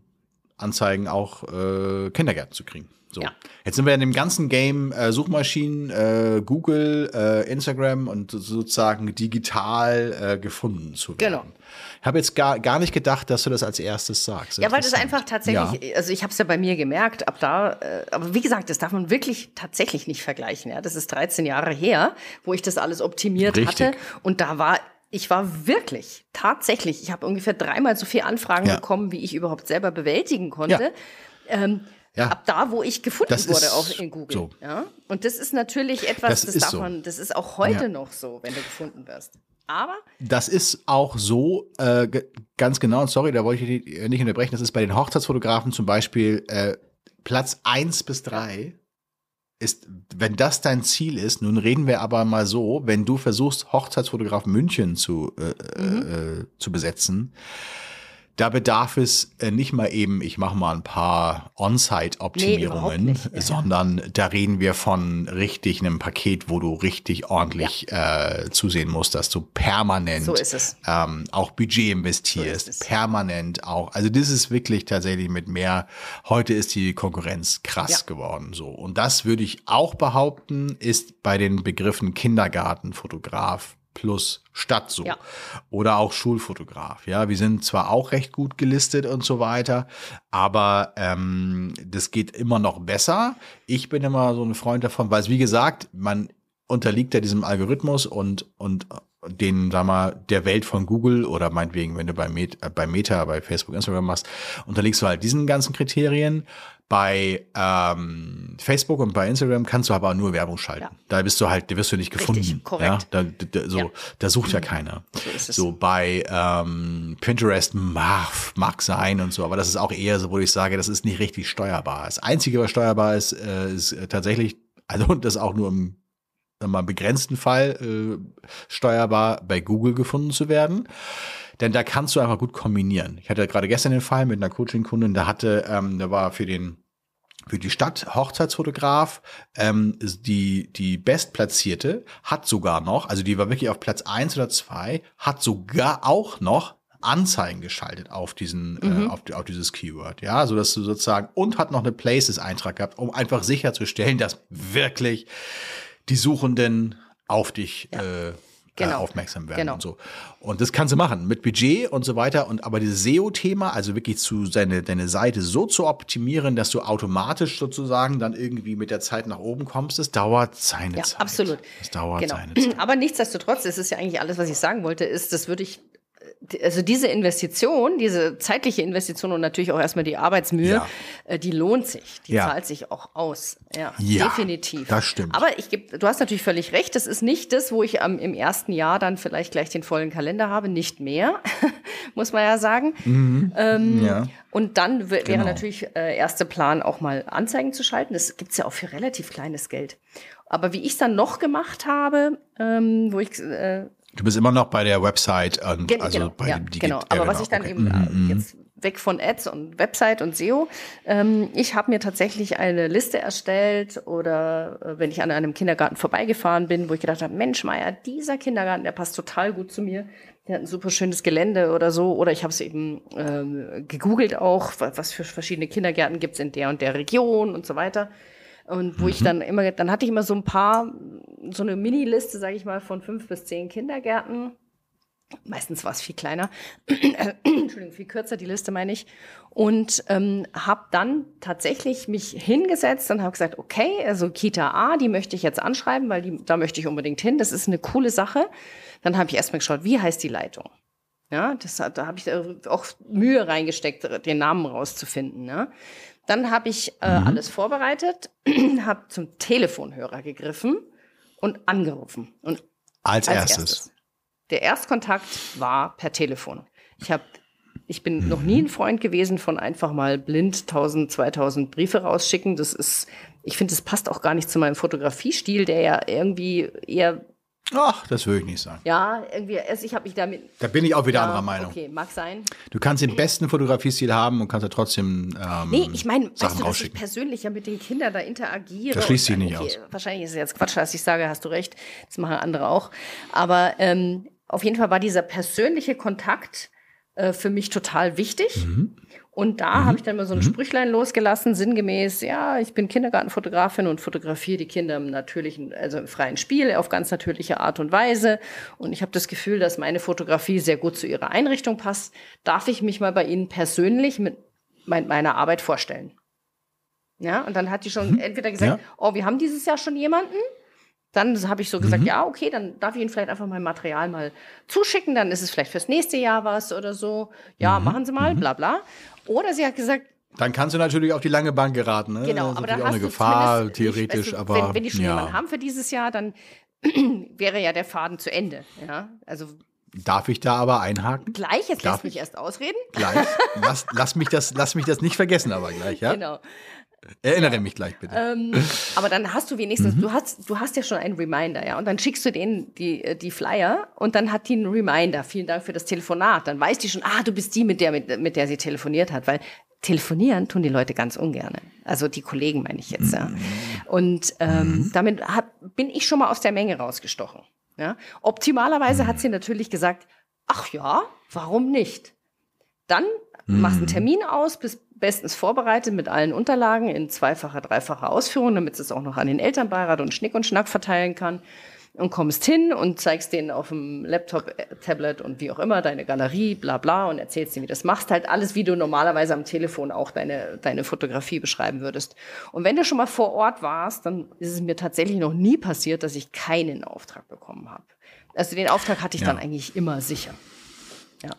Anzeigen auch äh, Kindergärten zu kriegen. So. Ja. Jetzt sind wir in dem ganzen Game äh, Suchmaschinen, äh, Google, äh, Instagram und sozusagen digital äh, gefunden zu werden. Genau. Ich habe jetzt gar, gar nicht gedacht, dass du das als erstes sagst. Ja, weil das einfach tatsächlich, ja. also ich habe es ja bei mir gemerkt, ab da, äh, aber wie gesagt, das darf man wirklich tatsächlich nicht vergleichen. Ja, das ist 13 Jahre her, wo ich das alles optimiert Richtig. hatte und da war ich war wirklich, tatsächlich, ich habe ungefähr dreimal so viele Anfragen ja. bekommen, wie ich überhaupt selber bewältigen konnte. Ja. Ähm, ja. Ab da, wo ich gefunden das wurde, auch in Google. So. Ja? Und das ist natürlich etwas, das, das darf so. man, das ist auch heute ja. noch so, wenn du gefunden wirst. Aber. Das ist auch so, äh, ganz genau, und sorry, da wollte ich nicht unterbrechen, das ist bei den Hochzeitsfotografen zum Beispiel äh, Platz eins bis drei ist, wenn das dein Ziel ist, nun reden wir aber mal so, wenn du versuchst, Hochzeitsfotograf München zu, äh, mhm. äh, zu besetzen, da bedarf es äh, nicht mal eben, ich mache mal ein paar On-Site-Optimierungen, nee, ja. sondern da reden wir von richtig einem Paket, wo du richtig ordentlich ja. äh, zusehen musst, dass du permanent so ähm, auch Budget investierst, so permanent auch. Also das ist wirklich tatsächlich mit mehr. Heute ist die Konkurrenz krass ja. geworden, so. Und das würde ich auch behaupten, ist bei den Begriffen Kindergartenfotograf plus Stadt so. Ja. Oder auch Schulfotograf. Ja, wir sind zwar auch recht gut gelistet und so weiter, aber ähm, das geht immer noch besser. Ich bin immer so ein Freund davon, weil es, wie gesagt, man unterliegt ja diesem Algorithmus und, und den, sag mal, der Welt von Google oder meinetwegen, wenn du bei, Met, äh, bei Meta, bei Facebook, Instagram machst, unterliegst du halt diesen ganzen Kriterien. Bei ähm, Facebook und bei Instagram kannst du aber nur Werbung schalten. Ja. Da bist du halt, da wirst du nicht gefunden. Richtig, korrekt. Ja, da, da, so, ja. da sucht ja mhm. keiner. So, so bei ähm, Pinterest mag, mag sein und so, aber das ist auch eher so, wo ich sage, das ist nicht richtig steuerbar. Das Einzige, was steuerbar ist, äh, ist tatsächlich, also das auch nur im mal begrenzten Fall äh, steuerbar bei Google gefunden zu werden. Denn da kannst du einfach gut kombinieren. Ich hatte gerade gestern den Fall mit einer Coaching-Kundin, da hatte, ähm, da war für den für die Stadt Hochzeitsfotograf ähm, die die bestplatzierte hat sogar noch, also die war wirklich auf Platz eins oder zwei, hat sogar auch noch Anzeigen geschaltet auf diesen äh, mhm. äh, auf, auf dieses Keyword, ja, so dass du sozusagen und hat noch eine Places Eintrag gehabt, um einfach sicherzustellen, dass wirklich die Suchenden auf dich ja. äh, äh, genau. aufmerksam werden genau. und so. Und das kannst du machen mit Budget und so weiter. Und aber dieses SEO-Thema, also wirklich zu seine deine Seite so zu optimieren, dass du automatisch sozusagen dann irgendwie mit der Zeit nach oben kommst, das dauert seine ja, Zeit. Absolut. Das dauert genau. seine Zeit. Aber nichtsdestotrotz, das ist ja eigentlich alles, was ich sagen wollte, ist, das würde ich also diese Investition, diese zeitliche Investition und natürlich auch erstmal die Arbeitsmühe, ja. äh, die lohnt sich. Die ja. zahlt sich auch aus. Ja, ja, definitiv. Das stimmt. Aber ich gebe, du hast natürlich völlig recht. Das ist nicht das, wo ich am, im ersten Jahr dann vielleicht gleich den vollen Kalender habe. Nicht mehr, muss man ja sagen. Mhm. Ähm, ja. Und dann wäre genau. natürlich äh, erste Plan, auch mal Anzeigen zu schalten. Das gibt's ja auch für relativ kleines Geld. Aber wie ich es dann noch gemacht habe, ähm, wo ich äh, Du bist immer noch bei der Website und Gen also genau, bei ja, die genau. Aber was genau, ich dann okay. eben äh, mhm. jetzt weg von Ads und Website und SEO, ähm, ich habe mir tatsächlich eine Liste erstellt oder äh, wenn ich an einem Kindergarten vorbeigefahren bin, wo ich gedacht habe, Mensch, Meier, dieser Kindergarten, der passt total gut zu mir. Der hat ein super schönes Gelände oder so. Oder ich habe es eben ähm, gegoogelt auch, was für verschiedene Kindergärten gibt's in der und der Region und so weiter. Und wo mhm. ich dann immer, dann hatte ich immer so ein paar, so eine Mini-Liste, sage ich mal, von fünf bis zehn Kindergärten. Meistens war es viel kleiner, Entschuldigung, viel kürzer die Liste meine ich. Und ähm, habe dann tatsächlich mich hingesetzt und habe gesagt, okay, also Kita A, die möchte ich jetzt anschreiben, weil die, da möchte ich unbedingt hin. Das ist eine coole Sache. Dann habe ich erstmal geschaut, wie heißt die Leitung? Ja, das, da habe ich auch Mühe reingesteckt, den Namen rauszufinden. Ne? Dann habe ich äh, mhm. alles vorbereitet, habe zum Telefonhörer gegriffen und angerufen. Und als, als erstes. erstes. Der Erstkontakt war per Telefon. Ich habe ich bin mhm. noch nie ein Freund gewesen von einfach mal blind 1000, 2000 Briefe rausschicken. Das ist, ich finde, das passt auch gar nicht zu meinem Fotografiestil, der ja irgendwie eher Ach, das würde ich nicht sagen. Ja, irgendwie, also ich habe mich damit. Da bin ich auch wieder ja, anderer Meinung. Okay, mag sein. Du kannst den besten Fotografiestil haben und kannst ja trotzdem. Ähm, nee, ich meine, weißt du, dass ich persönlich ja mit den Kindern da interagiere. Das schließt sich nicht okay, aus. Wahrscheinlich ist es jetzt Quatsch, als ich sage, hast du recht. Das machen andere auch. Aber ähm, auf jeden Fall war dieser persönliche Kontakt äh, für mich total wichtig. Mhm. Und da mhm. habe ich dann mal so ein mhm. Sprüchlein losgelassen, sinngemäß, ja, ich bin Kindergartenfotografin und fotografiere die Kinder im natürlichen, also im freien Spiel, auf ganz natürliche Art und Weise. Und ich habe das Gefühl, dass meine Fotografie sehr gut zu ihrer Einrichtung passt. Darf ich mich mal bei Ihnen persönlich mit meiner Arbeit vorstellen? Ja, und dann hat die schon mhm. entweder gesagt, ja. oh, wir haben dieses Jahr schon jemanden, dann habe ich so gesagt, mhm. ja, okay, dann darf ich Ihnen vielleicht einfach mein Material mal zuschicken, dann ist es vielleicht fürs nächste Jahr was oder so. Ja, mhm. machen Sie mal, mhm. bla bla. Oder sie hat gesagt, dann kannst du natürlich auf die lange Bank geraten. Ne? Genau, aber dann hast auch eine Gefahr, theoretisch. Weißt du, aber wenn, wenn die schon ja. jemanden haben für dieses Jahr, dann wäre ja der Faden zu Ende. Ja, also Darf ich da aber einhaken? Gleich, jetzt Darf lass mich erst ausreden. Gleich. Lass, lass, mich das, lass mich das nicht vergessen, aber gleich, ja? Genau. Erinnere ja. mich gleich bitte. Ähm, aber dann hast du wenigstens, mhm. du hast, du hast ja schon einen Reminder, ja, und dann schickst du denen die, äh, die Flyer und dann hat die einen Reminder. Vielen Dank für das Telefonat. Dann weiß die schon, ah, du bist die, mit der, mit, mit der sie telefoniert hat, weil telefonieren tun die Leute ganz ungern. Also die Kollegen meine ich jetzt, ja. Mhm. Und ähm, mhm. damit hab, bin ich schon mal aus der Menge rausgestochen. Ja. Optimalerweise hat sie natürlich gesagt, ach ja, warum nicht? Dann machst einen mhm. Termin aus, bist bestens vorbereitet mit allen Unterlagen in zweifacher, dreifacher Ausführung, damit es auch noch an den Elternbeirat und Schnick und Schnack verteilen kann. Und kommst hin und zeigst denen auf dem Laptop, äh, Tablet und wie auch immer deine Galerie, bla bla und erzählst denen, wie das machst. Halt alles, wie du normalerweise am Telefon auch deine, deine Fotografie beschreiben würdest. Und wenn du schon mal vor Ort warst, dann ist es mir tatsächlich noch nie passiert, dass ich keinen Auftrag bekommen habe. Also den Auftrag hatte ich ja. dann eigentlich immer sicher. Ja.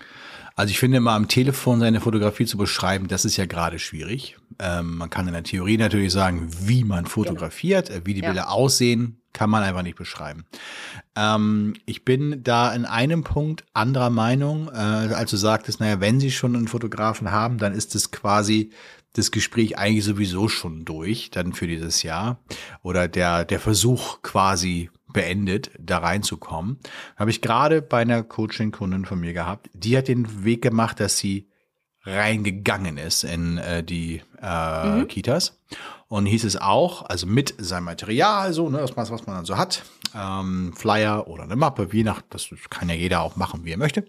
Also ich finde mal am Telefon seine Fotografie zu beschreiben, das ist ja gerade schwierig. Ähm, man kann in der Theorie natürlich sagen, wie man fotografiert, genau. wie die ja. Bilder aussehen, kann man einfach nicht beschreiben. Ähm, ich bin da in einem Punkt anderer Meinung, äh, als du sagtest, naja, wenn sie schon einen Fotografen haben, dann ist es quasi das Gespräch eigentlich sowieso schon durch, dann für dieses Jahr. Oder der, der Versuch quasi beendet, da reinzukommen. Habe ich gerade bei einer Coaching-Kundin von mir gehabt. Die hat den Weg gemacht, dass sie reingegangen ist in äh, die äh, mhm. Kitas. Und hieß es auch, also mit seinem Material, so, ne, das, was man dann so hat, ähm, Flyer oder eine Mappe, wie nach, das kann ja jeder auch machen, wie er möchte,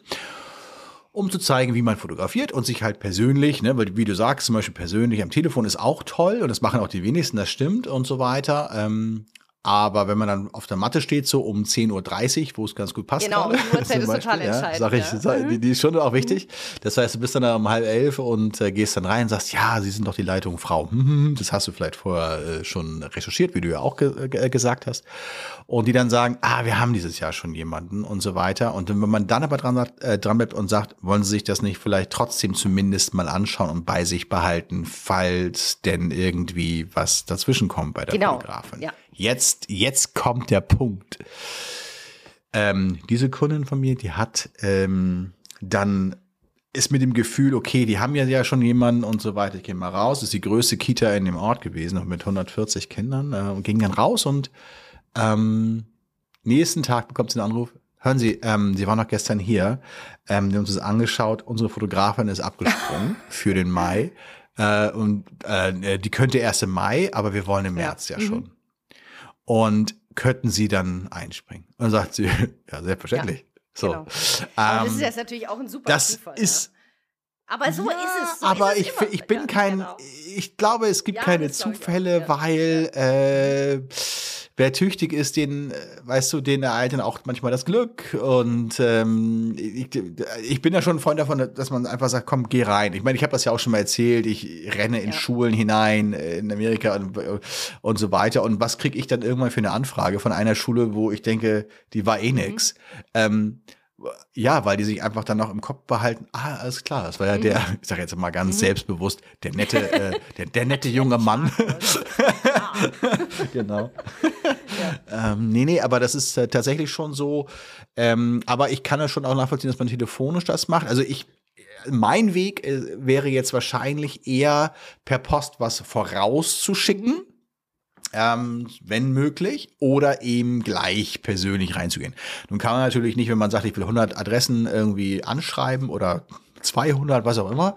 um zu zeigen, wie man fotografiert und sich halt persönlich, ne, weil wie du sagst, zum Beispiel persönlich am Telefon ist auch toll und das machen auch die wenigsten, das stimmt und so weiter. Ähm, Aber wenn man dann auf der Matte steht, so um 10.30 Uhr, wo es ganz gut passt. Genau, die Uhrzeit ist Beispiel, total entscheidend. Ja, sag ich, ja. die, die ist schon auch wichtig. Das heißt, du bist dann um halb elf und äh, gehst dann rein und sagst, ja, Sie sind doch die Leitung, Frau. Hm, das hast du vielleicht vorher äh, schon recherchiert, wie du ja auch ge ge gesagt hast. Und die dann sagen, ah, wir haben dieses Jahr schon jemanden und so weiter. Und wenn man dann aber dran, äh, dran bleibt und sagt, wollen Sie sich das nicht vielleicht trotzdem zumindest mal anschauen und bei sich behalten, falls denn irgendwie was dazwischen kommt bei der Genau, Fotografin. ja. Jetzt, jetzt kommt der Punkt. Ähm, diese Kundin von mir, die hat ähm, dann ist mit dem Gefühl, okay, die haben ja ja schon jemanden und so weiter. Ich gehe mal raus. Ist die größte Kita in dem Ort gewesen, noch mit 140 Kindern. Äh, und ging dann raus und ähm, nächsten Tag bekommt sie einen Anruf. Hören Sie, ähm, Sie waren noch gestern hier. Ähm, wir haben uns das angeschaut. Unsere Fotografin ist abgesprungen für den Mai. Äh, und äh, die könnte erst im Mai, aber wir wollen im März ja, schon. Und könnten Sie dann einspringen? Und dann sagt sie, ja, selbstverständlich. so. Genau. Aber das Ähm, ist jetzt natürlich auch ein super das Zufall. ist ja. Aber so ja, ist es. So aber ist es ich, immer. ich bin Ja, kein, genau. ich glaube, es gibt Ja, keine Zufälle, weil äh, wer tüchtig ist, den, äh, weißt du, den ereilt dann auch manchmal das Glück. Und ähm, ich, ich bin ja schon ein Freund davon, dass man einfach sagt, komm, geh rein. Ich meine, ich habe das ja auch schon mal erzählt, ich renne in. Schulen hinein, in Amerika und, und so weiter. Und was kriege ich dann irgendwann für eine Anfrage von einer Schule, wo ich denke, die war Mhm. eh nix. Ähm, ja, weil die sich einfach dann noch im Kopf behalten, ah, alles klar, das war ja der, Mhm. ich sage jetzt mal ganz selbstbewusst, der nette, äh, der, der nette junge Mann. genau. ähm, nee, nee, aber das ist äh, tatsächlich schon so. Ähm, aber ich kann ja schon auch nachvollziehen, dass man telefonisch das macht. Also ich, mein Weg äh, wäre jetzt wahrscheinlich eher per Post was vorauszuschicken. Ähm, wenn möglich, oder eben gleich persönlich reinzugehen. Nun kann man natürlich nicht, wenn man sagt, ich will 100 Adressen irgendwie anschreiben oder 200, was auch immer,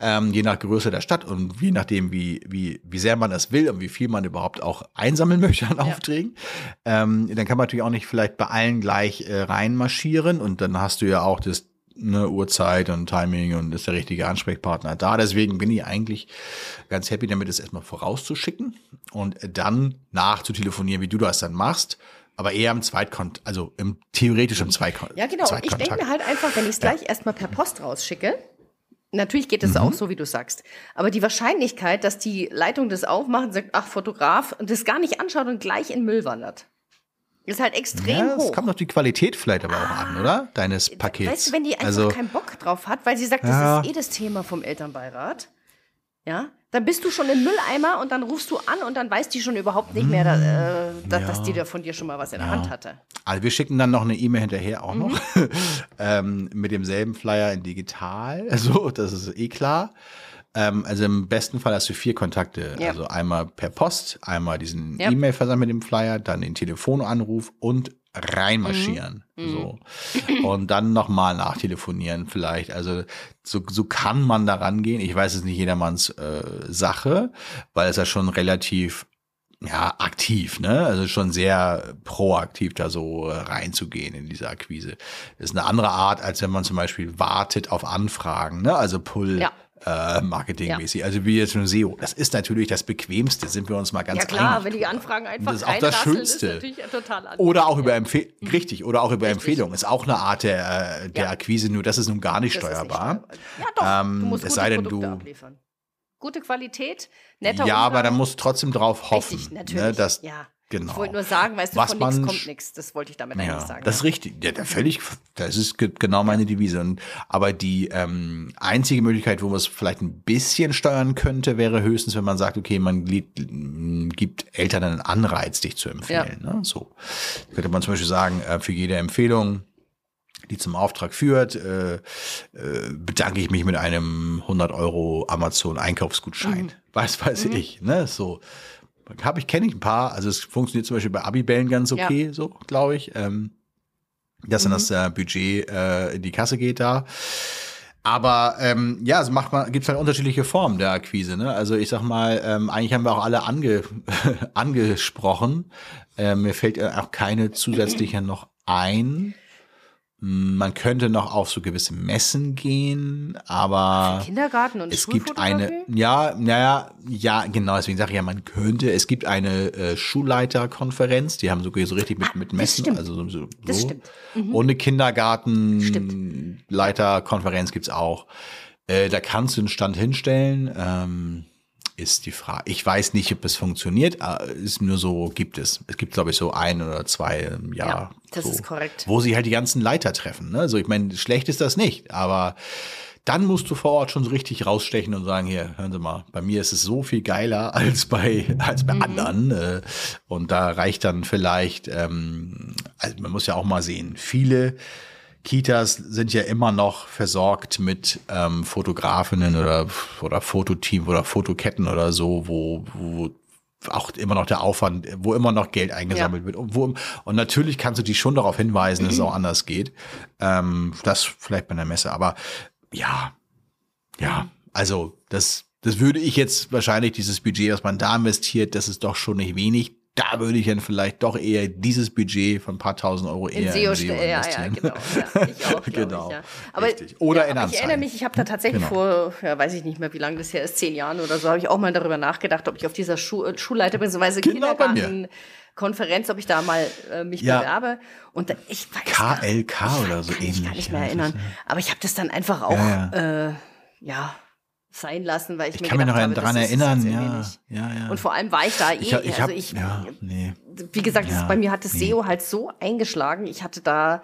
ähm, je nach Größe der Stadt und je nachdem, wie, wie, wie sehr man das will und wie viel man überhaupt auch einsammeln möchte an Aufträgen, ähm, dann kann man natürlich auch nicht vielleicht bei allen gleich äh, reinmarschieren und dann hast du ja auch das eine Uhrzeit und Timing und ist der richtige Ansprechpartner da. Deswegen bin ich eigentlich ganz happy damit, es erstmal vorauszuschicken und dann nachzutelefonieren, wie du das dann machst. Aber eher im Zweitkont, also im theoretisch im Zweitkont. Ja, genau. Und ich denke mir halt einfach, wenn ich es gleich erstmal per Post rausschicke, natürlich geht es Mhm. auch so, wie du sagst. Aber die Wahrscheinlichkeit, dass die Leitung das aufmacht und sagt, ach, Fotograf, und das gar nicht anschaut und gleich in Müll wandert, ist halt extrem ja, es hoch. kommt noch die Qualität vielleicht aber auch an, oder? Deines Pakets. Weißt du, wenn die einfach also, keinen Bock drauf hat, weil sie sagt, das Ja. ist eh das Thema vom Elternbeirat, ja, dann bist du schon im Mülleimer und dann rufst du an und dann weiß die schon überhaupt nicht mehr, da, äh, da, dass die da von dir schon mal was in der Hand hatte. Also wir schicken dann noch eine E-Mail hinterher auch noch Mhm. ähm, mit demselben Flyer in digital. Also das ist eh klar. Ähm, also im besten Fall hast du vier Kontakte. Ja. Also einmal per Post, einmal diesen Ja. E-Mail-Versand mit dem Flyer, dann den Telefonanruf und reinmarschieren. Mhm. So. Und dann nochmal nachtelefonieren vielleicht. Also so, so kann man da rangehen. Ich weiß es ist nicht jedermanns äh, Sache, weil es ja schon relativ ja, aktiv, ne? Also schon sehr proaktiv da so äh, reinzugehen in diese Akquise. Das ist eine andere Art, als wenn man zum Beispiel wartet auf Anfragen, ne? Also Pull. Ja. Äh, marketingmäßig. Also wie jetzt schon SEO. Das ist natürlich das Bequemste, sind wir uns mal ganz Ja klar, einig wenn die. Anfragen einfach Das ist auch das Schönste. natürlich total anders. Oder auch über Empfehlung, richtig, oder auch über Richtig. Empfehlung. Ist auch eine Art der, äh, der Ja. Akquise, nur das ist nun gar nicht Das ist nicht steuerbar. steuerbar. Ja doch, Ähm, du musst es gute sei denn, Produkte du- abliefern. Gute Qualität, netter ja, aber Umgang. dann musst du trotzdem drauf hoffen. Richtig, natürlich. Ne, dass, ja. Genau. Ich wollte nur sagen, weißt du, Was von nichts man kommt nichts. Das wollte ich damit Ja, eigentlich sagen. das ist ja. richtig. Ja, da völlig, das ist ge- genau meine Devise. Und, aber die ähm, einzige Möglichkeit, wo man es vielleicht ein bisschen steuern könnte, wäre höchstens, wenn man sagt, okay, man gibt Eltern einen Anreiz, dich zu empfehlen. Ne? So könnte man zum Beispiel sagen, äh, für jede Empfehlung, die zum Auftrag führt, äh, äh, bedanke ich mich mit einem 100 Euro Amazon Einkaufsgutschein. Weiß, weiß ich. Ne? So habe ich kenne ich ein paar. Also es funktioniert zum Beispiel bei Abibellen ganz Ja. okay, so glaube ich. Ähm, dass dann das äh, Budget äh, in die Kasse geht da. Aber ähm, ja, es macht man, gibt halt unterschiedliche Formen der Akquise. Ne? Also ich sag mal, ähm, eigentlich haben wir auch alle ange, angesprochen. Ähm, mir fällt auch keine zusätzliche noch ein. Man könnte noch auf so gewisse Messen gehen, aber Kindergarten und es gibt eine, ja, naja, ja, genau, deswegen sage ich ja, man könnte, es gibt eine äh, Schulleiterkonferenz, die haben so, so richtig mit, ah, mit Messen, also so, so. Das stimmt. Mhm. Und eine Kindergartenleiterkonferenz gibt's auch. Äh, da kannst du einen Stand hinstellen. Ähm, ist die Frage. Ich weiß nicht, ob es funktioniert, äh, ist nur so, gibt es. Es gibt, glaube ich, so ein oder zwei im Jahr. Ja, das so, ist korrekt. Wo sie halt die ganzen Leiter treffen. Ne? Also ich meine, schlecht ist das nicht, aber dann musst du vor Ort schon so richtig rausstechen und sagen, hier, hören Sie mal, bei mir ist es so viel geiler als bei, als bei mhm. anderen. Äh, und da reicht dann vielleicht, ähm, also man muss ja auch mal sehen, viele Kitas sind ja immer noch versorgt mit ähm, Fotografinnen oder, oder Fototeam oder Fotoketten oder so, wo, wo auch immer noch der Aufwand, wo immer noch Geld eingesammelt ja. wird. Und, wo, und natürlich kannst du die schon darauf hinweisen, dass es auch anders geht. Ähm, das vielleicht bei einer Messe. Aber ja, ja, also das, das würde ich jetzt wahrscheinlich, dieses Budget, was man da investiert, das ist doch schon nicht wenig da würde ich dann vielleicht doch eher dieses Budget von ein paar tausend Euro eher in SEO, in SEO investieren. Ja, ja, genau. Ja, ich auch, genau. Ich, ja. Aber, Richtig. Oder ja, in aber Ich erinnere mich, ich habe da tatsächlich genau. vor, ja, weiß ich nicht mehr, wie lange das her ist, zehn Jahren oder so, habe ich auch mal darüber nachgedacht, ob ich auf dieser Schu äh, Schulleiter bzw. Genau Kindergarten Konferenz, ob ich da mal äh, mich ja. bewerbe. Und da, ich weiß KLK gar, oder so ähnlich. Ich kann nicht mehr erinnern. Aber ich habe das dann einfach auch, ja, äh, ja sein lassen, weil ich, ich mir kann mich noch habe, daran erinnern, ja, ja, ja. Und vor allem war ich da eh, ich, ich also ich, ja, nee. wie gesagt, ja, bei mir hat das nee. SEO halt so eingeschlagen. Ich hatte da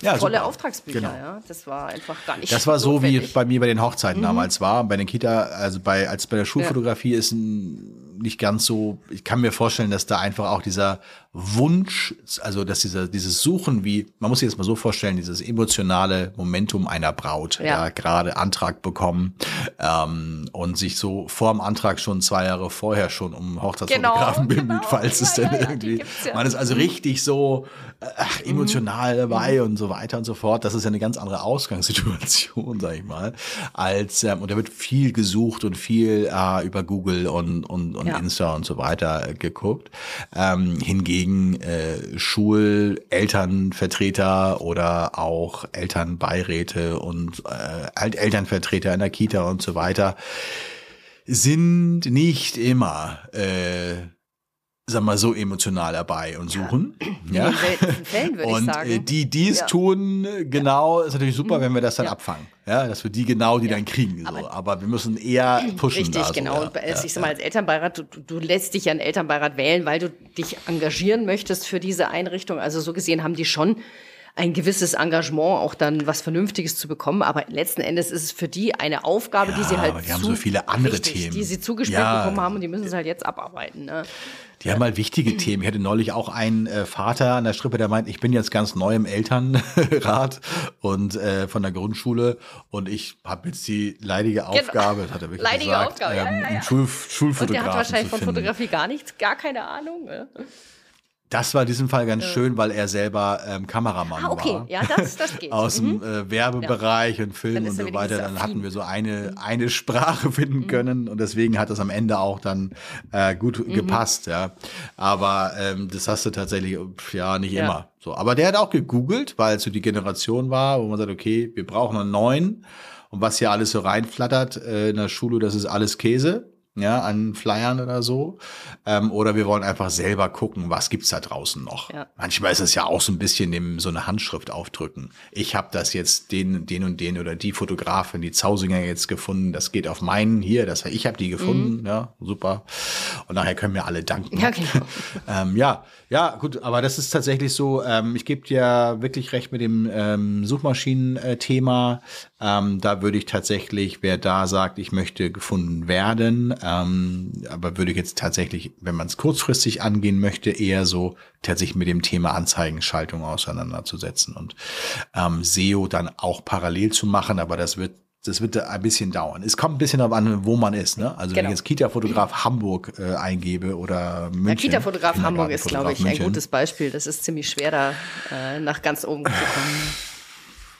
ja, volle super. Auftragsbücher, genau. ja. Das war einfach gar nicht. Das war so, wie es bei mir bei den Hochzeiten mhm. damals war. Bei den Kita, also bei, als bei der Schulfotografie ist ein, nicht ganz so, ich kann mir vorstellen, dass da einfach auch dieser Wunsch, also dass dieser, dieses Suchen, wie, man muss sich das mal so vorstellen, dieses emotionale Momentum einer Braut, ja, ja gerade Antrag bekommen ähm, und sich so vor dem Antrag schon zwei Jahre vorher schon um Hochzeitsfotografen genau, bemüht, genau. falls ja, es denn ja, irgendwie, man ist also richtig so ach, emotional mhm. dabei mhm. und so weiter und so fort. Das ist ja eine ganz andere Ausgangssituation, sag ich mal, als ähm, und da wird viel gesucht und viel äh, über Google und und, und Insta und so weiter geguckt. Ähm, hingegen gegen äh, Schulelternvertreter oder auch Elternbeiräte und äh, Elternvertreter in der Kita und so weiter sind nicht immer äh, sag mal, so emotional dabei und suchen. Ja. ja. Fällen, und äh, die, die es ja. tun, genau, ist natürlich super, wenn wir das dann ja. abfangen. Ja, dass wir die genau, die dann kriegen. So. Aber, Aber, wir müssen eher pushen. Richtig, da, genau. So, ja. Ich sag mal, als Elternbeirat, du, du lässt dich ja einen Elternbeirat wählen, weil du dich engagieren möchtest für diese Einrichtung. Also so gesehen haben die schon ein gewisses Engagement, auch dann was Vernünftiges zu bekommen. Aber letzten Endes ist es für die eine Aufgabe, ja, die sie halt. Die haben so viele andere richtig, Themen. Die sie zugespielt ja. bekommen haben und die müssen es halt jetzt abarbeiten. Ne? Die haben halt wichtige Themen. Ich hatte neulich auch einen äh, Vater an der Strippe, der meint, ich bin jetzt ganz neu im Elternrat und äh, von der Grundschule und ich habe jetzt die leidige genau. Aufgabe, genau. hat er wirklich leidige gesagt, Aufgabe, ähm, ja, ja, ja. Schul Schulfotografen und der hat wahrscheinlich von Fotografie gar nichts, gar keine Ahnung. Das war in diesem Fall ganz ja. schön, weil er selber ähm, Kameramann ah, okay. war. Ja, das, das geht. Aus mhm. dem äh, Werbebereich ja. und Film und so weiter. Dann hatten wir so eine, mhm. eine Sprache finden mhm. können und deswegen hat das am Ende auch dann äh, gut mhm. gepasst, ja. Aber ähm, das hast du tatsächlich, ja, nicht ja. immer. So. Aber der hat auch gegoogelt, weil es so die Generation war, wo man sagt, okay, wir brauchen einen neuen. Und was hier alles so reinflattert äh, in der Schule, das ist alles Käse ja, an Flyern oder so. Ähm, oder wir wollen einfach selber gucken, was gibt's da draußen noch. Ja. Manchmal ist es ja auch so ein bisschen dem, so eine Handschrift aufdrücken. Ich habe das jetzt den, den und den oder die Fotografin, die Zausinger jetzt gefunden. Das geht auf meinen hier. Das ich habe die gefunden. Mhm. Ja, super. Und nachher können wir alle danken. Ja, genau. ähm, ja, ja, gut. Aber das ist tatsächlich so. Ähm, ich gebe dir wirklich recht mit dem ähm, Suchmaschinen-Thema. Ähm, da würde ich tatsächlich, wer da sagt, ich möchte gefunden werden, ähm, aber würde ich jetzt tatsächlich, wenn man es kurzfristig angehen möchte, eher so tatsächlich mit dem Thema Anzeigenschaltung auseinanderzusetzen und ähm, SEO dann auch parallel zu machen, aber das wird das wird ein bisschen dauern. Es kommt ein bisschen darauf an, wo man ist. Ne? Also genau. wenn ich jetzt Kita-Fotograf Hamburg äh, eingebe oder München. Ja, Kita-Fotograf Hamburg ist, glaube ich, München. ein gutes Beispiel. Das ist ziemlich schwer, da äh, nach ganz oben zu kommen.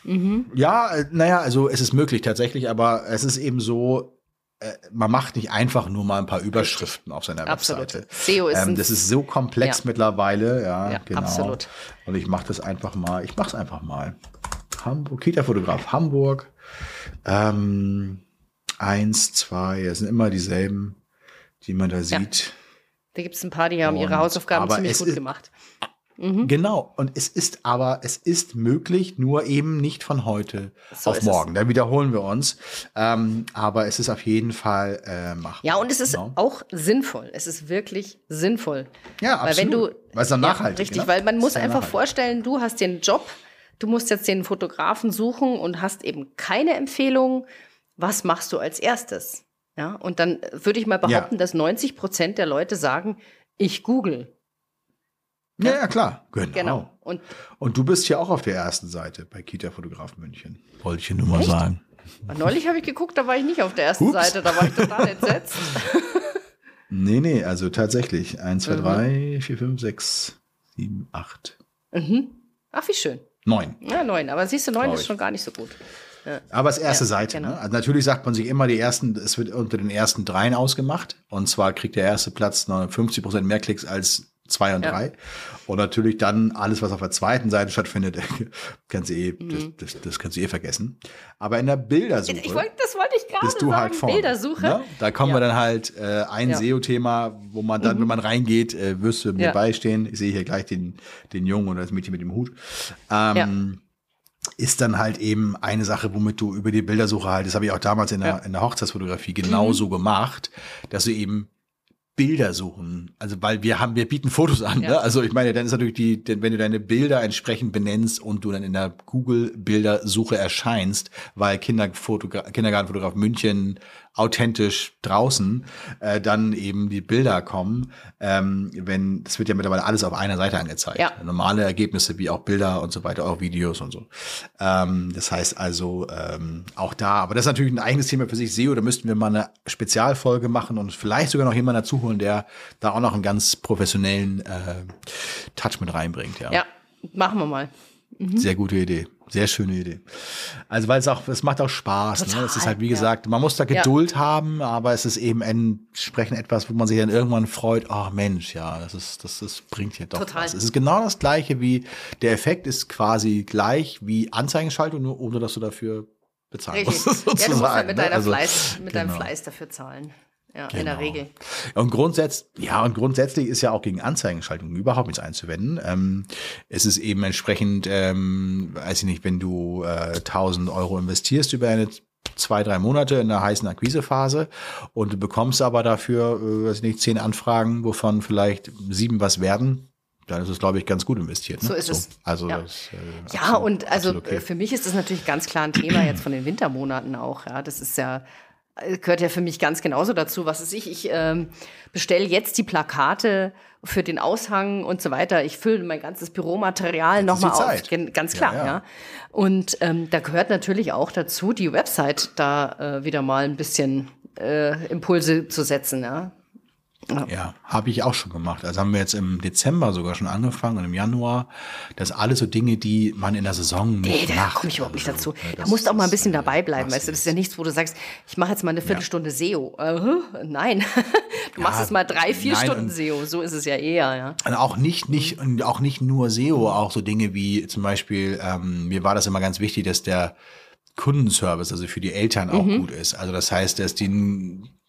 Mhm. Ja, äh, naja, also es ist möglich tatsächlich, aber es ist eben so, äh, man macht nicht einfach nur mal ein paar Überschriften auf seiner absolut. Webseite. SEO ist ähm, das ist so komplex ja. mittlerweile, ja, ja genau. Absolut. Und ich mache das einfach mal, ich mache es einfach mal. Hamburg, Kita-Fotograf Hamburg. Ähm, eins, zwei, es sind immer dieselben, die man da sieht. Ja. Da gibt es ein paar, die haben ihre Hausaufgaben ziemlich gut ist, gemacht. Mhm. Genau. Und es ist aber, es ist möglich, nur eben nicht von heute so auf morgen. Da wiederholen wir uns. Ähm, aber es ist auf jeden Fall äh, machbar. Ja, und es ist genau. auch sinnvoll. Es ist wirklich sinnvoll. Ja, absolut. Weil wenn du, weil es dann nachhaltig ja, Richtig, ne? weil man muss einfach nachhaltig. vorstellen, du hast den Job, du musst jetzt den Fotografen suchen und hast eben keine Empfehlung. Was machst du als erstes? Ja, und dann würde ich mal behaupten, ja. dass 90 Prozent der Leute sagen, ich google. Ja, ja, klar. Genau. genau. Und, und du bist ja auch auf der ersten Seite bei Kita Fotograf München. Wollte ich nur mal Echt? sagen. Neulich habe ich geguckt, da war ich nicht auf der ersten Ups. Seite, da war ich total entsetzt. nee, nee, also tatsächlich. 1, 2, 3, 4, 5, 6, 7, 8. Mhm. Ach, wie schön. 9. Ja, 9. Aber siehst du, 9 ist schon gar nicht so gut. Ja. Aber es erste ja, Seite. Genau. Ne? Also natürlich sagt man sich immer, die ersten, es wird unter den ersten dreien ausgemacht. Und zwar kriegt der erste Platz 50 Prozent mehr Klicks als zwei und ja. drei. Und natürlich dann alles, was auf der zweiten Seite stattfindet, kannst du eh, mhm. das, das, das, kannst du eh vergessen. Aber in der Bildersuche. Ich wollt, das wollte ich gerade bist du halt sagen. Halt Bildersuche. Ne? Da kommen ja. wir dann halt äh, ein ja. SEO-Thema, wo man dann, mhm. wenn man reingeht, äh, wirst du mir ja. beistehen. Ich sehe hier gleich den, den Jungen oder das Mädchen mit dem Hut. Ähm, ist dann halt eben eine Sache, womit du über die Bildersuche halt, das habe ich auch damals in der, in der Hochzeitsfotografie genauso mhm. gemacht, dass du eben Bilder suchen. Also weil wir haben, wir bieten Fotos an. Ja. Ne? Also ich meine, dann ist natürlich die, wenn du deine Bilder entsprechend benennst und du dann in der Google Bildersuche erscheinst, weil Kindergartenfotograf München authentisch draußen äh, dann eben die Bilder kommen. Ähm, wenn das wird ja mittlerweile alles auf einer Seite angezeigt. Ja. Normale Ergebnisse wie auch Bilder und so weiter, auch Videos und so. Ähm, das heißt also ähm, auch da, aber das ist natürlich ein eigenes Thema für sich. SEO, da müssten wir mal eine Spezialfolge machen und vielleicht sogar noch jemanden dazu holen, der da auch noch einen ganz professionellen äh, Touch mit reinbringt. Ja, ja machen wir mal. Mhm. Sehr gute Idee. Sehr schöne Idee. Also weil es auch, es macht auch Spaß. Total, ne? Es ist halt, wie gesagt, man muss da Geduld ja. haben, aber es ist eben entsprechend etwas, wo man sich dann irgendwann freut, ach oh, Mensch, ja, das ist, das, das bringt hier doch Total. was. Es ist genau das gleiche wie, der Effekt ist quasi gleich wie Anzeigenschaltung, nur ohne dass du dafür bezahlen Richtig. musst. Sozusagen, ja, du musst halt mit, ne? deiner also, Fleiß, mit genau. deinem Fleiß dafür zahlen. Ja, genau. in der genau. Regel. Und grundsätzlich, ja, und grundsätzlich ist ja auch gegen Anzeigenschaltungen überhaupt nichts einzuwenden. Ähm, es ist eben entsprechend, ähm, weiß ich nicht, wenn du äh, 1000 Euro investierst über eine zwei, drei Monate in der heißen Akquisephase und du bekommst aber dafür, äh, weiß ich nicht, zehn Anfragen, wovon vielleicht sieben was werden, dann ist es, glaube ich, ganz gut investiert. Ne? So ist so. es. Also ja, das, äh, ja und also okay. für mich ist das natürlich ganz klar ein Thema jetzt von den Wintermonaten auch. Ja, das ist ja gehört ja für mich ganz genauso dazu. Was ist ich? Ich ähm, bestelle jetzt die Plakate für den Aushang und so weiter. Ich fülle mein ganzes Büromaterial nochmal auf. Ganz klar, ja. ja. ja. Und ähm, da gehört natürlich auch dazu, die Website da äh, wieder mal ein bisschen äh, Impulse zu setzen. Ja. Ja, ja habe ich auch schon gemacht. Also haben wir jetzt im Dezember sogar schon angefangen und im Januar. Das alles so Dinge, die man in der Saison nicht nee, da komme ich überhaupt nicht dazu. Also, da musst du auch mal ein bisschen dabei bleiben. Weißt du, das ist ja nichts, wo du sagst, ich mache jetzt mal eine Viertelstunde ja. SEO. Uh, nein, du machst jetzt mal drei, vier nein, Stunden SEO. So ist es ja eher. Ja. Und auch nicht, nicht, und auch nicht nur SEO, auch so Dinge wie zum Beispiel, ähm, mir war das immer ganz wichtig, dass der Kundenservice, also für die Eltern auch mhm. gut ist. Also das heißt, dass die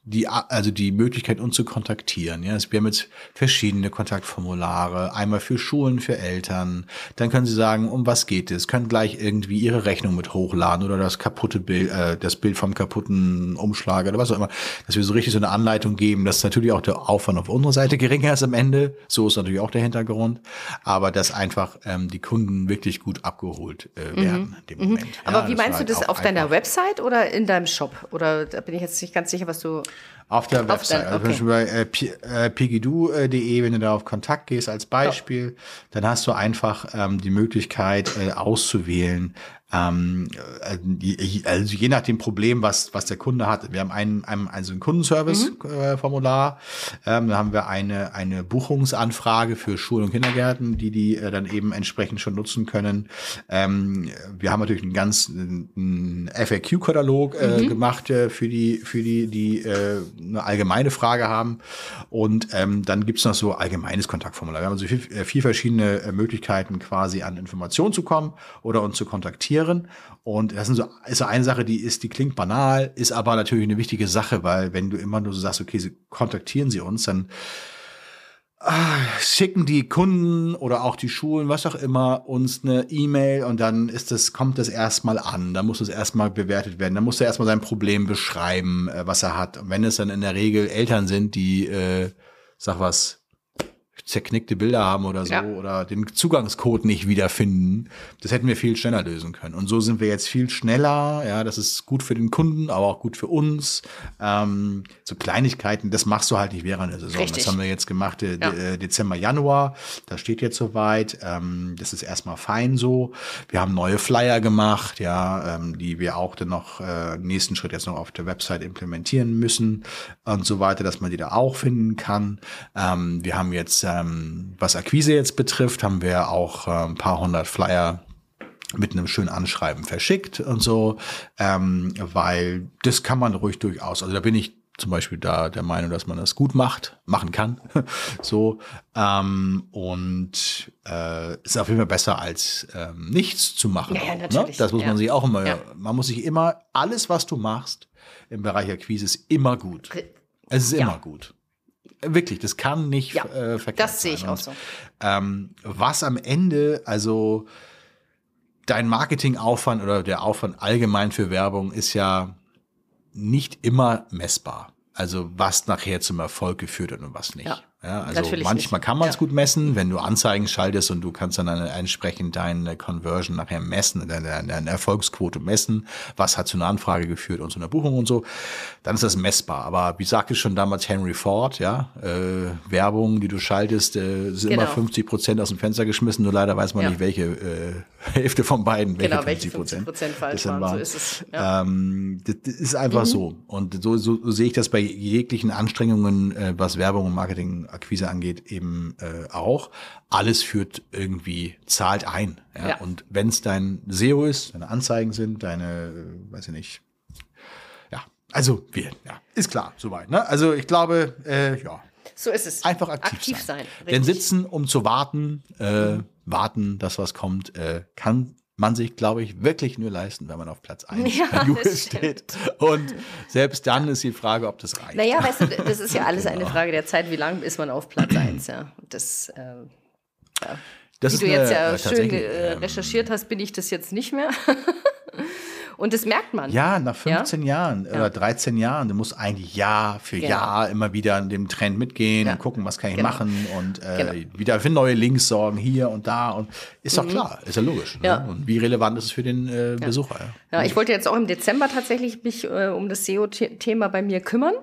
die, also die Möglichkeit, uns zu kontaktieren. Ja, wir haben jetzt verschiedene Kontaktformulare, einmal für Schulen, für Eltern. Dann können Sie sagen, um was geht es? Können gleich irgendwie Ihre Rechnung mit hochladen oder das kaputte Bild, äh, das Bild vom kaputten Umschlag oder was auch immer. Dass wir so richtig so eine Anleitung geben, dass natürlich auch der Aufwand auf unserer Seite geringer ist am Ende. So ist natürlich auch der Hintergrund. Aber dass einfach ähm, die Kunden wirklich gut abgeholt äh, mhm. werden in dem mhm. Moment. Aber ja, wie meinst du halt das auf deiner Website oder in deinem Shop? Oder da bin ich jetzt nicht ganz sicher, was du auf der auf Website. Den, okay. Also bei äh, äh pigidu.de, wenn du da auf Kontakt gehst als Beispiel, ja. dann hast du einfach ähm, die Möglichkeit äh, auszuwählen, ähm, äh, also je nach dem Problem, was, was der Kunde hat. Wir haben ein, ein, also ein Kundenservice-Formular, mhm. ähm, da haben wir eine, eine Buchungsanfrage für Schulen und Kindergärten, die die äh, dann eben entsprechend schon nutzen können. Ähm, wir haben natürlich einen ganz einen FAQ-Katalog äh, mhm. gemacht äh, für die, für die, die äh, eine allgemeine Frage haben. Und ähm, dann gibt's noch so allgemeines Kontaktformular. Wir haben also vier, vier verschiedene Möglichkeiten, quasi an Informationen zu kommen oder uns zu kontaktieren kontaktieren. Und das sind so, ist so eine Sache, die ist, die klingt banal, ist aber natürlich eine wichtige Sache, weil wenn du immer nur so sagst, okay, sie kontaktieren sie uns, dann ah, schicken die Kunden oder auch die Schulen, was auch immer, uns eine E-Mail und dann ist das, kommt das erstmal an. Dann muss es erstmal bewertet werden. Dann muss er erstmal sein Problem beschreiben, äh, was er hat. Und wenn es dann in der Regel Eltern sind, die, äh, sag was, zerknickte Bilder haben oder so ja. oder den Zugangscode nicht wiederfinden. Das hätten wir viel schneller lösen können. Und so sind wir jetzt viel schneller. Ja, das ist gut für den Kunden, aber auch gut für uns. Ähm, so Kleinigkeiten, das machst du halt nicht während der Saison. Richtig. Das haben wir jetzt gemacht, äh, ja. Äh, Dezember, Januar. Das steht jetzt soweit. Ähm, das ist erstmal fein so. Wir haben neue Flyer gemacht, ja, ähm, die wir auch dann noch äh, nächsten Schritt jetzt noch auf der Website implementieren müssen und so weiter, dass man die da auch finden kann. Ähm, wir haben jetzt äh, ähm, was Akquise jetzt betrifft, haben wir auch äh, ein paar hundert Flyer mit einem schönen Anschreiben verschickt und so, ähm, weil das kann man ruhig durchaus. Also da bin ich zum Beispiel da der Meinung, dass man das gut macht, machen kann. so ähm, und äh, ist auf jeden Fall besser als ähm, nichts zu machen. Ja, natürlich. Ne? Das muss ja. man sich auch immer. Ja. Man muss sich immer alles, was du machst im Bereich Akquise, ist immer gut. Es ist immer gut. Wirklich, das kann nicht ja, äh, verkehrt Das sehe ich auch so. Ähm, was am Ende, also dein Marketingaufwand oder der Aufwand allgemein für Werbung ist ja nicht immer messbar. Also was nachher zum Erfolg geführt hat und was nicht. Ja. Ja, also Natürlich manchmal nicht. kann man es ja. gut messen, wenn du Anzeigen schaltest und du kannst dann entsprechend deine Conversion nachher messen, deine, deine Erfolgsquote messen, was hat zu einer Anfrage geführt und zu einer Buchung und so, dann ist das messbar. Aber wie sagte schon damals Henry Ford, ja, äh, Werbung, die du schaltest, äh, sind genau. immer 50 Prozent aus dem Fenster geschmissen, nur leider weiß man ja. nicht, welche äh, Hälfte von beiden, welche genau, 50 Prozent. falsch waren, waren. So ist es. Ja. Ähm, das, das ist einfach mhm. so. Und so, so, so sehe ich das bei jeglichen Anstrengungen, äh, was Werbung und Marketing Akquise angeht, eben äh, auch. Alles führt irgendwie, zahlt ein. Ja? ja. Und wenn es dein SEO ist, deine Anzeigen sind, deine, äh, weiß ich nicht, ja, also wir, ja, ist klar, soweit. Ne? Also ich glaube, äh, ja. So ist es. Einfach aktiv, aktiv sein. sein Denn sitzen, um zu warten, äh, warten, dass was kommt, äh, kann man sich, glaube ich, wirklich nur leisten, wenn man auf Platz 1 ja, steht. Und selbst dann ist die Frage, ob das reicht. Naja, weißt du, das ist ja alles genau. eine Frage der Zeit, wie lange ist man auf Platz 1, ja. Das, äh, ja. Das Wie du jetzt ja schön äh, ähm, recherchiert hast, bin ich das jetzt nicht mehr. Und das merkt man. Ja, nach 15 ja? Jahren ja. oder 13 Jahren, du musst eigentlich Jahr für genau. Jahr immer wieder an dem Trend mitgehen ja. und gucken, was kann ich genau. machen und äh, genau. wieder für neue Links sorgen hier und da. Und ist doch mhm. klar, ist ja logisch. Ne? Und wie relevant ist es für den äh, Besucher? Ja. ich wollte jetzt auch im Dezember tatsächlich mich äh, um das SEO-Thema bei mir kümmern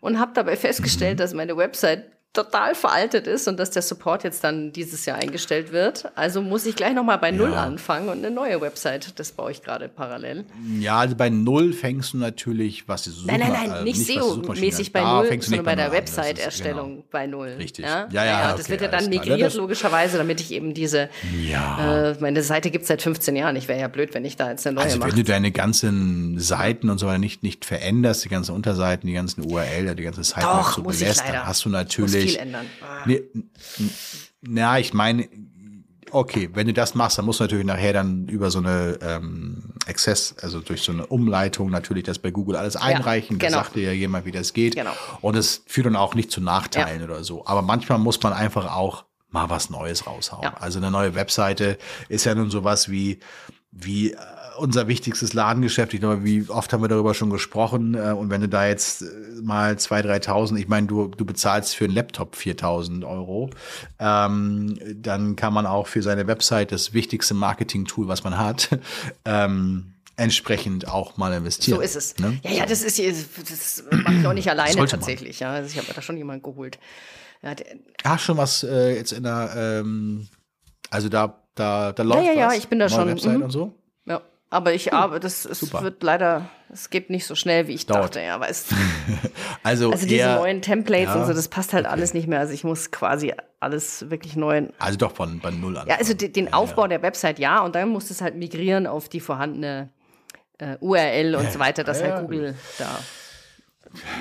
und habe dabei festgestellt, mhm. dass meine Website total veraltet ist und dass der Support jetzt dann dieses Jahr eingestellt wird. Also muss ich gleich nochmal bei Null ja. anfangen und eine neue Website. Das baue ich gerade parallel. Ja, also bei Null fängst du natürlich, was die Suchma Nein, nein, nein, äh, nicht, nicht SEO-mäßig bei Null, sondern bei der Website-Erstellung genau. bei Null. Richtig. Ja, ja, ja. ja okay, das wird ja dann migriert, logischerweise, damit ich eben diese, ja. äh, meine Seite gibt es seit 15 Jahren. Ich wäre ja blöd, wenn ich da jetzt eine neue also, mache. wenn du deine ganzen Seiten und so weiter nicht, nicht veränderst, die ganzen Unterseiten, die ganzen URL, die ganze Seite Doch, so belässt, dann hast du natürlich viel ändern. Ah. Nee, na, ich meine, okay, wenn du das machst, dann musst du natürlich nachher dann über so eine ähm, Access, also durch so eine Umleitung natürlich das bei Google alles einreichen. Ja, genau. Da sagt dir ja jemand, wie das geht. Genau. Und es führt dann auch nicht zu Nachteilen ja. oder so. Aber manchmal muss man einfach auch mal was Neues raushauen. Ja. Also eine neue Webseite ist ja nun sowas wie, wie äh, unser wichtigstes Ladengeschäft. Ich glaube, wie oft haben wir darüber schon gesprochen. Äh, und wenn du da jetzt äh, mal 2.000, 3.000, ich meine, du, du bezahlst für einen Laptop 4.000 Euro, ähm, dann kann man auch für seine Website das wichtigste Marketing-Tool, was man hat, ähm, entsprechend auch mal investieren. So ist es. Ne? Ja, ja, das ist das mache ich auch nicht alleine tatsächlich. Ja, also ich habe da schon jemanden geholt. Ja, Ach, schon was äh, jetzt in der, ähm, also da, da, da läuft ja, ja, was, ja, ich bin da schon. Website mhm. und so. Ja. Aber ich arbeite, das es wird leider, es geht nicht so schnell, wie ich Dauert. dachte, ja, weißt Also, also diese neuen Templates ja, und so, das passt halt okay. alles nicht mehr. Also ich muss quasi alles wirklich neu. Also doch von bei null an. Ja, also den, den Aufbau ja. der Website ja, und dann muss es halt migrieren auf die vorhandene äh, URL und so weiter, dass halt Google da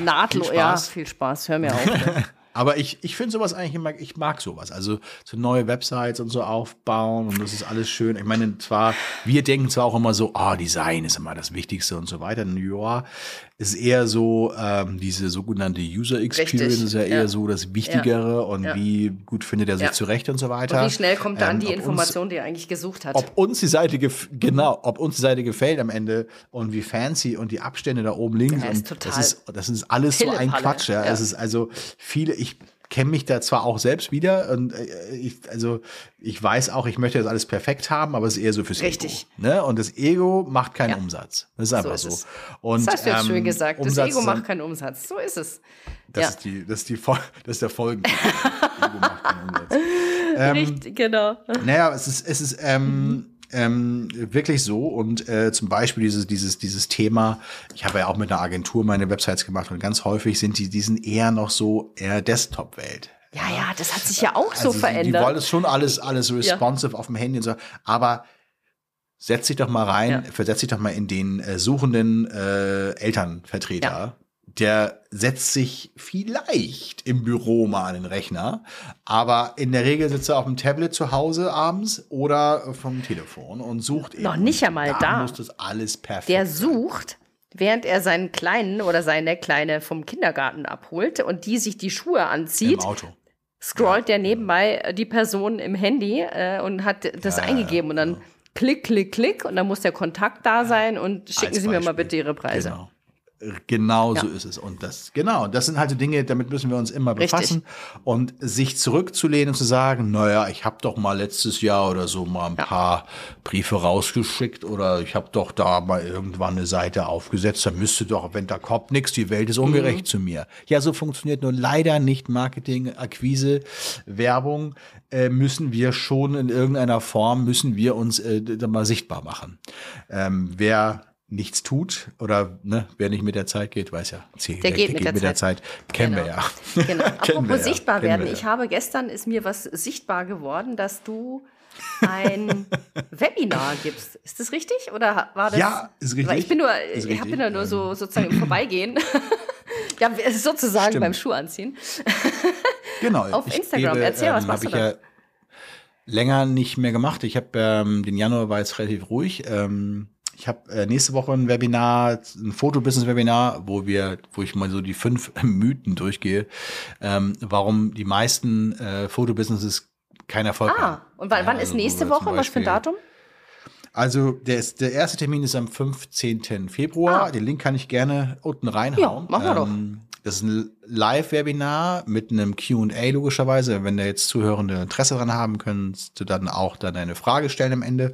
nahtlos, ja, viel Spaß, hör mir auf. Aber ich, ich finde sowas eigentlich immer, ich mag sowas. Also so neue Websites und so aufbauen und das ist alles schön. Ich meine, zwar, wir denken zwar auch immer so, ah, oh, Design ist immer das Wichtigste und so weiter. Ja, ist eher so, ähm, diese sogenannte User Experience Richtig, ist ja eher so das Wichtigere ja. und ja. wie gut findet er sich ja. zurecht und so weiter. Und wie schnell kommt er ähm, die Information, uns, die er eigentlich gesucht hat. Ob uns die Seite, genau, ob uns die Seite gefällt am Ende und wie fancy und die Abstände da oben links. Ja, ist total das ist, das ist alles so ein Quatsch. Ja. Es ist also viele, ich kenne mich da zwar auch selbst wieder und äh, ich, also ich weiß auch, ich möchte das alles perfekt haben, aber es ist eher so fürs Richtig. Ego. Ne? Und das Ego macht keinen ja. Umsatz. Das ist einfach so. so. Und, das hast du jetzt ähm, schön gesagt. Umsatz das Ego macht keinen Umsatz. So ist es. Das ja. ist die, das ist die, das ist der Folgen. Ego macht keinen Umsatz. Ähm, Richtig, genau. Naja, es ist, es ist, ähm, mhm ähm, wirklich so. Und äh, zum Beispiel dieses dieses dieses Thema ich habe ja auch mit einer Agentur meine Websites gemacht und ganz häufig sind die diesen eher noch so eher Desktop Welt ja ja das hat sich ja auch also so verändert die, die wollen es schon alles alles responsive ja. auf dem Handy und so. Aber setz dich doch mal rein ja. versetz dich doch mal in den äh, suchenden äh, Elternvertreter. Ja der setzt sich vielleicht im Büro mal an den Rechner, aber in der Regel sitzt er auf dem Tablet zu Hause abends oder vom Telefon und sucht eben. Noch nicht einmal da. da. muss das alles perfekt Der sucht, während er seinen Kleinen oder seine Kleine vom Kindergarten abholt und die sich die Schuhe anzieht. Im Auto. Scrollt ja. der nebenbei die Person im Handy äh, und hat das ja, eingegeben und dann ja. klick, klick, klick und dann muss der Kontakt da sein und schicken Sie mir mal bitte Ihre Preise. Genau. Genau ja. so ist es. Und das, genau, das sind halt so Dinge, damit müssen wir uns immer befassen. Richtig. Und sich zurückzulehnen und zu sagen, naja, ich habe doch mal letztes Jahr oder so mal ein ja. paar Briefe rausgeschickt oder ich habe doch da mal irgendwann eine Seite aufgesetzt, da müsste doch, wenn da kommt nichts, die Welt ist ungerecht mhm. zu mir. Ja, so funktioniert nur leider nicht Marketing, Akquise, Werbung. Äh, müssen wir schon in irgendeiner Form, müssen wir uns äh, mal sichtbar machen. Ähm, wer nichts tut oder ne, wer nicht mit der Zeit geht, weiß ja, der, der, geht, mit, der, mit der Zeit. Kennen genau. wir ja. Genau. Apropos wir sichtbar ja. werden. Ich habe gestern ist mir was sichtbar geworden, dass du ein Webinar gibst. Ist das richtig oder war das? Ja, ist richtig. Weil ich bin nur, ich bin ja nur so sozusagen im Vorbeigehen. ja, sozusagen Stimmt. beim Schuh anziehen. genau. Auf Instagram. Gebe, Erzähl, was ähm, machst du da? Ja länger nicht mehr gemacht. Ich habe ähm, den Januar war jetzt relativ ruhig. Ähm, ich habe äh, nächste Woche ein Webinar, ein Fotobusiness-Webinar, wo wir, wo ich mal so die fünf Mythen durchgehe, ähm, warum die meisten äh, Fotobusinesses keinen Erfolg ah, haben. Ah, und wann, ja, wann ist also, nächste Woche? Was für ein Datum? Also der, ist, der erste Termin ist am 15. Februar. Ah. Den Link kann ich gerne unten reinhauen. Ja, machen wir ähm, doch. Das ist ein Live-Webinar mit einem Q&A logischerweise. Wenn da jetzt Zuhörende Interesse dran haben, kannst du dann auch dann eine Frage stellen am Ende,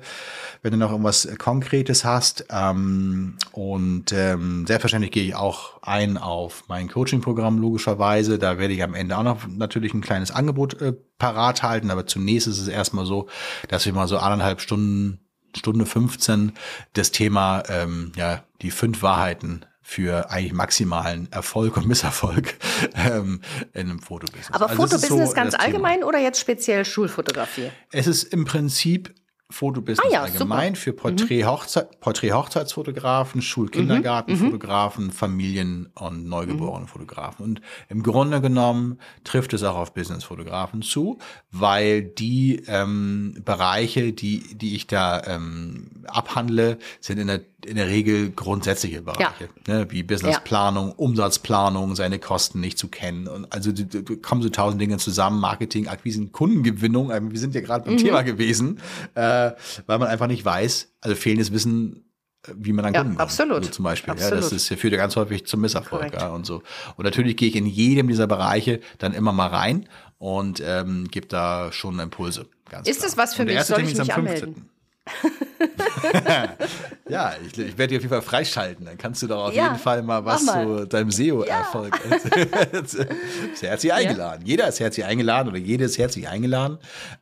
wenn du noch irgendwas Konkretes hast. Ähm, und ähm, selbstverständlich gehe ich auch ein auf mein Coaching-Programm logischerweise. Da werde ich am Ende auch noch natürlich ein kleines Angebot äh, parat halten. Aber zunächst ist es erstmal so, dass wir mal so anderthalb Stunden Stunde 15 das Thema, ähm, ja, die fünf Wahrheiten für eigentlich maximalen Erfolg und Misserfolg ähm, in einem Fotobusiness. Aber also Fotobusiness so ganz allgemein Thema. oder jetzt speziell Schulfotografie? Es ist im Prinzip Fotobusiness ah ja, allgemein super. für Porträt, mhm. Hochzeit, Porträt Hochzeitsfotografen, Schulkindergartenfotografen, mhm. Familien- und neugeborene mhm. Fotografen. Und im Grunde genommen trifft es auch auf Business-Fotografen zu, weil die ähm, Bereiche, die, die ich da ähm, abhandle, sind in der in der Regel grundsätzliche Bereiche, ja. ne, wie Businessplanung, ja. Umsatzplanung, seine Kosten nicht zu kennen. Und also da kommen so tausend Dinge zusammen, Marketing, Akquisen, Kundengewinnung. Ähm, wir sind ja gerade beim mhm. Thema gewesen, äh, weil man einfach nicht weiß, also fehlendes Wissen, äh, wie man an Kunden ja, absolut. kommt. So zum Beispiel. Absolut. Ja, das ist, führt ja ganz häufig zum Misserfolg ja, und so. Und natürlich gehe ich in jedem dieser Bereiche dann immer mal rein und ähm, gebe da schon Impulse. Ist klar. das was für mich? Soll ich mich anmelden? ja, ich, ich werde dich auf jeden Fall freischalten. Dann kannst du doch auf ja, jeden Fall mal was mal. zu deinem SEO-Erfolg. Ja. ist herzlich eingeladen. Ja. Jeder ist herzlich eingeladen oder jede ist herzlich eingeladen,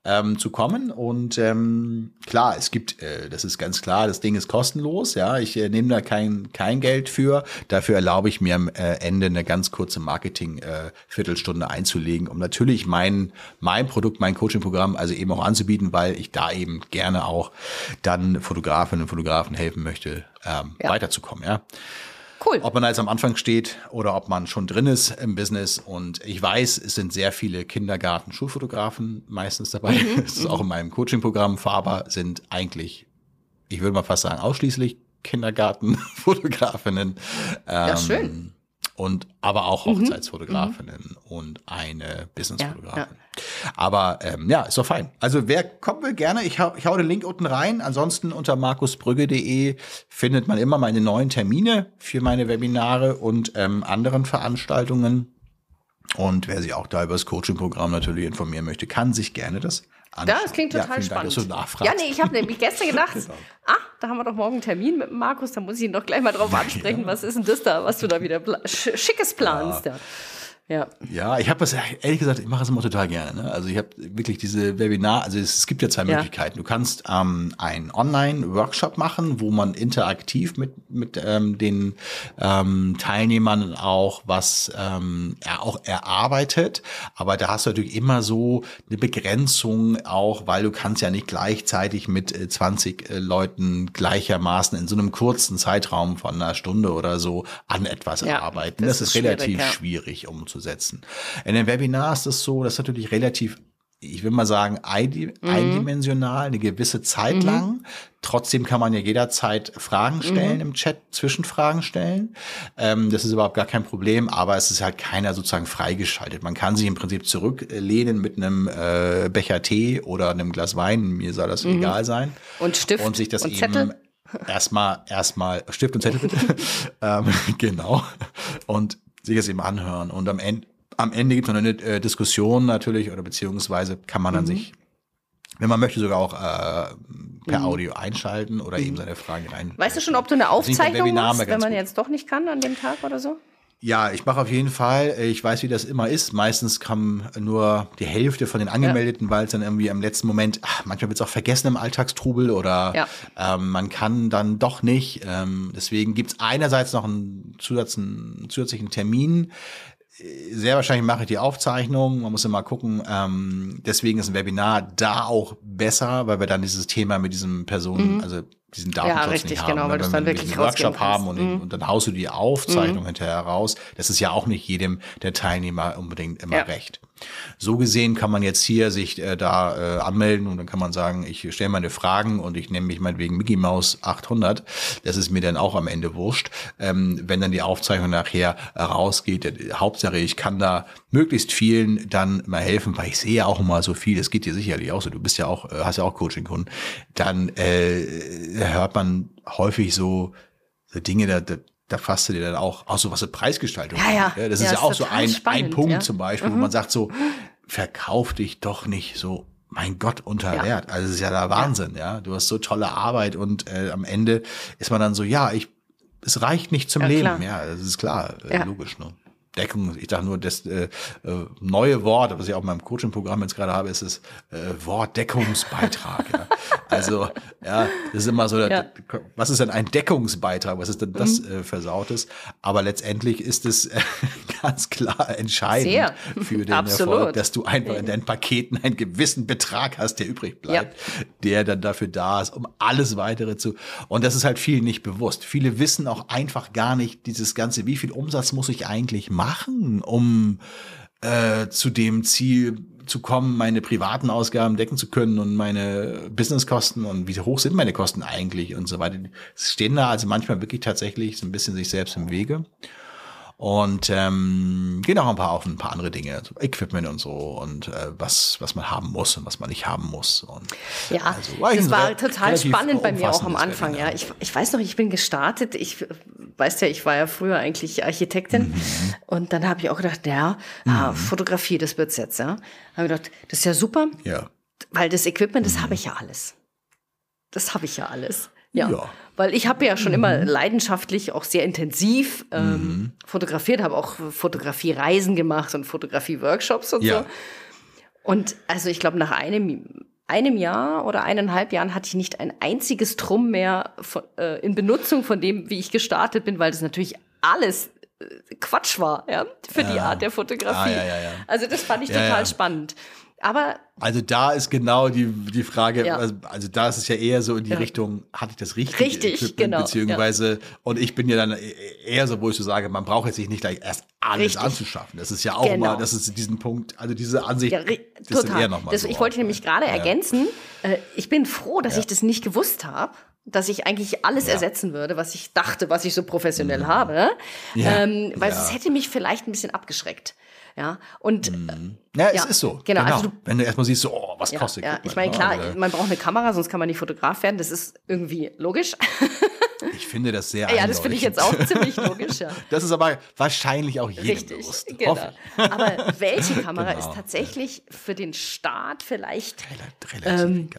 ähm, zu kommen. Und ähm, klar, es gibt, äh, das ist ganz klar, das Ding ist kostenlos. Ja, ich äh, nehme da kein, kein Geld für. Dafür erlaube ich mir am äh, Ende eine ganz kurze Marketing-Viertelstunde äh, einzulegen, um natürlich mein, mein Produkt, mein Coaching-Programm also eben auch anzubieten, weil ich da eben gerne auch dann Fotografinnen und Fotografen helfen möchte, ähm, ja. weiterzukommen. Ja. Cool. Ob man da jetzt am Anfang steht oder ob man schon drin ist im Business. Und ich weiß, es sind sehr viele Kindergarten-Schulfotografen meistens dabei. Mhm. Das ist auch in meinem Coaching-Programm. Faber sind eigentlich, ich würde mal fast sagen, ausschließlich Kindergartenfotografinnen. Ja, ähm, schön und aber auch mhm. Hochzeitsfotografinnen mhm. und eine Businessfotografin. Ja, ja. Aber ähm, ja, ist doch fein. Also wer kommen will gerne, ich hau, ich hau den Link unten rein. Ansonsten unter markusbrügge.de findet man immer meine neuen Termine für meine Webinare und ähm, anderen Veranstaltungen. Und wer sich auch da über das Coaching-Programm natürlich informieren möchte, kann sich gerne das anschauen. Ja, das klingt total ja, spannend. Dank, dass du ja, nee, ich habe nämlich gestern gedacht, genau. ah, da haben wir doch morgen einen Termin mit Markus, da muss ich ihn doch gleich mal drauf ansprechen. Ja. Was ist denn das da, was du da wieder Schickes planst? Ja. Ja, ja ich habe das ehrlich gesagt, ich mache es immer total gerne. Ne? Also ich habe wirklich diese Webinar, also es, es gibt ja zwei ja. Möglichkeiten. Du kannst ähm, einen Online-Workshop machen, wo man interaktiv mit, mit ähm, den ähm, Teilnehmern auch was ähm, er auch erarbeitet. Aber da hast du natürlich immer so eine Begrenzung auch, weil du kannst ja nicht gleichzeitig mit 20 äh, äh, Leuten gleichermaßen in so einem kurzen Zeitraum von einer Stunde oder so an etwas ja, arbeiten. Das, das ist, ist relativ schwierig, ja. schwierig umzusetzen umzusetzen. In den Webinars ist es so, das ist natürlich relativ ich will mal sagen, mhm. eindimensional, eine gewisse Zeit mhm. lang. Trotzdem kann man ja jederzeit Fragen stellen mhm. im Chat, Zwischenfragen stellen. Ähm, das ist überhaupt gar kein Problem, aber es ist halt keiner sozusagen freigeschaltet. Man kann sich im Prinzip zurücklehnen mit einem äh, Becher Tee oder einem Glas Wein, mir soll das mhm. egal sein. Und Stift und sich das und eben Zettel? erstmal erstmal Stift und Zettel bitte. ähm, genau. Und sich das eben anhören. Und am Ende, am Ende gibt es noch eine äh, Diskussion natürlich oder beziehungsweise kann man dann mhm. sich, wenn man möchte, sogar auch äh, per mhm. Audio einschalten oder mhm. eben seine Fragen rein. Weißt du schon, ob du eine Aufzeichnung machst, wenn man gut. jetzt doch nicht kann an dem Tag oder so? Ja, ich mache auf jeden Fall. Ich weiß, wie das immer ist. Meistens kam nur die Hälfte von den Angemeldeten, ja. weil es dann irgendwie am letzten Moment, ach, manchmal wird es auch vergessen im Alltagstrubel oder ja. ähm, man kann dann doch nicht. Ähm, deswegen gibt's einerseits noch einen, Zusatz, einen zusätzlichen Termin. Sehr wahrscheinlich mache ich die Aufzeichnung. Man muss immer gucken. Ähm, deswegen ist ein Webinar da auch besser, weil wir dann dieses Thema mit diesem Personen, mhm. also diesen Datenschutz ja, richtig, nicht haben. Genau, weil wenn dann wir wirklich einen Workshop haben und, mhm. und, dann haust du die Aufzeichnung mhm. hinterher raus. Das ist ja auch nicht jedem der Teilnehmer unbedingt immer ja. recht. So gesehen kann man jetzt hier sich äh, da äh, anmelden und dann kann man sagen, ich stelle meine Fragen und ich nehme mich meinetwegen Mickey Mouse 800. Das ist mir dann auch am Ende wurscht. Ähm, wenn dann die Aufzeichnung nachher rausgeht, äh, Hauptsache ich kann da möglichst vielen dann mal helfen, weil ich sehe ja auch immer so viel, es geht dir sicherlich auch so, du bist ja auch, äh, hast ja auch Coaching-Kunden, dann äh, hört man häufig so, so Dinge, da, da, da fasst du dir dann auch, auch so was eine Preisgestaltung. Ja, ja. ja das ja, ist ja auch so ein, spannend, ein Punkt ja. zum Beispiel, mhm. wo man sagt so, verkauf dich doch nicht so mein Gott, unter. Wert. Also es ist ja der Wahnsinn, ja. Du hast so tolle Arbeit und äh, am Ende ist man dann so, ja, ich, es reicht nicht zum Leben. Klar. Ja, das ist klar, äh, logisch, ne? Deckung, ich dachte nur, das äh, äh, neue Wort, was ich auch in meinem Coaching-Programm jetzt gerade habe, ist das äh, Wort Deckungsbeitrag. ja. Also, ja, das ist immer so, ja. was ist denn ein Deckungsbeitrag? Was ist denn das mhm. äh, Versautes? Aber letztendlich ist es äh, ganz klar entscheidend Sehr. für den Absolut. Erfolg, dass du einfach in deinen Paketen einen gewissen Betrag hast, der übrig bleibt, ja. der dann dafür da ist, um alles weitere zu. Und das ist halt vielen nicht bewusst. Viele wissen auch einfach gar nicht dieses Ganze, wie viel Umsatz muss ich eigentlich machen? Machen, um äh, zu dem Ziel zu kommen, meine privaten Ausgaben decken zu können und meine Businesskosten und wie hoch sind meine Kosten eigentlich und so weiter. Es stehen da also manchmal wirklich tatsächlich so ein bisschen sich selbst im Wege. Und ähm, gehen auch ein paar auf ein paar andere Dinge, so Equipment und so und äh, was, was man haben muss und was man nicht haben muss. Und ja, also, war das war total spannend bei mir auch am Anfang. Ja, ich, ich weiß noch, ich bin gestartet. Ich weiß ja, ich war ja früher eigentlich Architektin mhm. und dann habe ich auch gedacht, ja, ah, mhm. ah, Fotografie, das wird's jetzt. Ja, habe ich gedacht, das ist ja super, ja. weil das Equipment, das mhm. habe ich ja alles. Das habe ich ja alles. Ja. ja. Weil ich habe ja schon mhm. immer leidenschaftlich, auch sehr intensiv ähm, mhm. fotografiert, habe auch Fotografie-Reisen gemacht und Fotografie-Workshops und ja. so. Und also ich glaube, nach einem, einem Jahr oder eineinhalb Jahren hatte ich nicht ein einziges Drum mehr von, äh, in Benutzung von dem, wie ich gestartet bin, weil das natürlich alles äh, Quatsch war, ja, für ja. die Art der Fotografie. Ah, ja, also das fand ich total spannend. Aber also da ist genau die, die Frage, ja. also, also, da ist es ja eher so in die ja. Richtung, hatte ich das richtige Richtig, Equipment, genau, beziehungsweise, ja. und ich bin ja dann eher so, wo ich so sage, man braucht jetzt nicht gleich erst alles Richtig. anzuschaffen. Das ist ja auch genau. mal, das ist diesen Punkt, also diese Ansicht, ja, das total. eher nochmal so Ich wollte nämlich gerade ergänzen, äh, ich bin froh, dass ich das nicht gewusst habe dass ich eigentlich alles ja. ersetzen würde, was ich dachte, was ich so professionell mhm. habe, ja. ähm, weil es hätte mich vielleicht ein bisschen abgeschreckt. Ja, und mhm. ja, es ja, ist so. Genau. genau. Also du, Wenn du erstmal siehst, so, oh, was ja, kostet Ja, ich meine, klar, oder? man braucht eine Kamera, sonst kann man nicht Fotograf werden. Das ist irgendwie logisch. Ich finde das sehr Ja, das finde ich jetzt auch ziemlich logisch, ja. Das ist aber wahrscheinlich auch jedem Richtig, bewusst. Genau. Aber welche Kamera genau. ist tatsächlich für den Start vielleicht relativ ähm,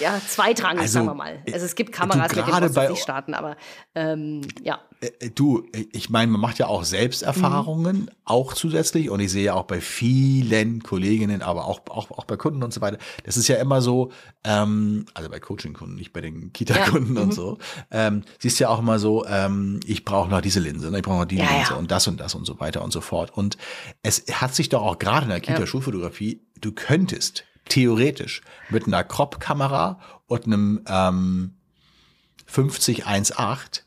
ja, zweitrangig, also, sagen wir mal. Also es gibt Kameras, mit denen bei nicht starten, aber ähm, ja. Äh, äh, du, ich meine, man macht ja auch Selbsterfahrungen, mhm. auch zusätzlich. Und ich sehe ja auch bei vielen Kolleginnen, aber auch, auch, auch bei Kunden und so weiter. Das ist ja immer so, ähm, also bei Coaching-Kunden, nicht bei den Kita-Kunden ja. und mhm. so. Ähm, siehst ja auch immer so, ähm, ich brauche noch diese Linse, ne? ich brauche noch die ja, Linse ja. und das und das und so weiter und so fort. Und es hat sich doch auch gerade in der Kita-Schulfotografie, du könntest theoretisch mit einer Crop-Kamera und einem ähm, 5018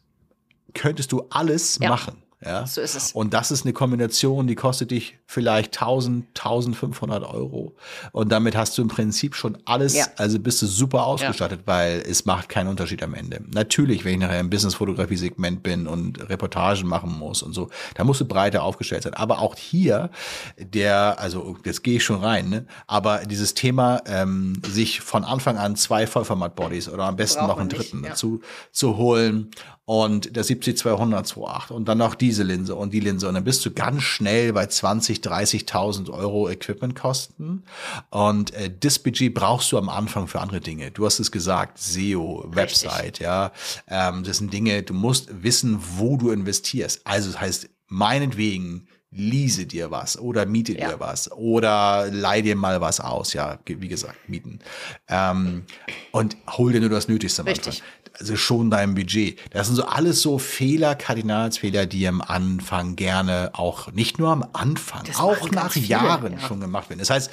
könntest du alles ja. machen. Ja? So ist es. Und das ist eine Kombination, die kostet dich vielleicht 1000, 1500 Euro. Und damit hast du im Prinzip schon alles, ja. also bist du super ausgestattet, ja. weil es macht keinen Unterschied am Ende. Natürlich, wenn ich nachher im Business-Fotografie-Segment bin und Reportagen machen muss und so, da musst du breiter aufgestellt sein. Aber auch hier, der, also jetzt gehe ich schon rein, ne? aber dieses Thema, ähm, sich von Anfang an zwei Vollformat-Bodies oder am besten Braucht noch einen dritten nicht, dazu zu holen und der 70-200 2.8 und dann noch diese Linse und die Linse und dann bist du ganz schnell bei 20, 30.000 Euro Equipmentkosten und äh, das Budget brauchst du am Anfang für andere Dinge. Du hast es gesagt, SEO, Website, ja, ähm, das sind Dinge, du musst wissen, wo du investierst. Also das heißt, meinetwegen lease dir was oder miete ja. dir was oder leih dir mal was aus, ja, wie gesagt, mieten. Ähm, und hol dir nur das Nötigste. Richtig also schon dein Budget. Das sind so alles so Fehler, Kardinalsfehler, die am Anfang gerne auch, nicht nur am Anfang, das auch nach Jahren ja. schon gemacht werden. Das heißt,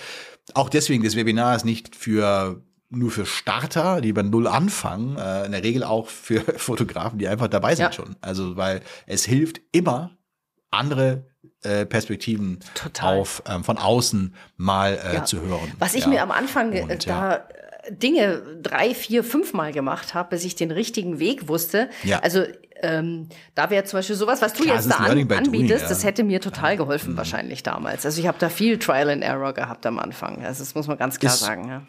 auch deswegen, das Webinar ist nicht für nur für Starter, die bei Null anfangen, äh, in der Regel auch für Fotografen, die einfach dabei sind ja. schon. Also, weil es hilft immer, andere äh, Perspektiven Total. auf ähm, von außen mal äh, ja. zu hören. Was ich ja. mir am Anfang äh, Und, da Dinge drei, vier, fünfmal gemacht habe, bis ich den richtigen Weg wusste. Ja. Also ähm, da wäre zum Beispiel sowas, was du Klar, jetzt da an, anbietest, doing, ja. das hätte mir total geholfen mhm. wahrscheinlich damals. Also ich habe da viel Trial and Error gehabt am Anfang. Also das muss man ganz klar ist, sagen. Ja.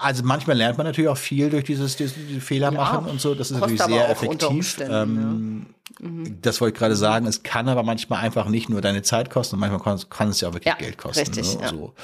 Also manchmal lernt man natürlich auch viel durch dieses, dieses Fehler machen und so. Das ist natürlich sehr effektiv. Ähm, Mhm. Das wollte ich gerade sagen. Es kann aber manchmal einfach nicht nur deine Zeit kosten, manchmal kann, kann es ja auch wirklich ja, Geld kosten. Richtig, ne? ja. so.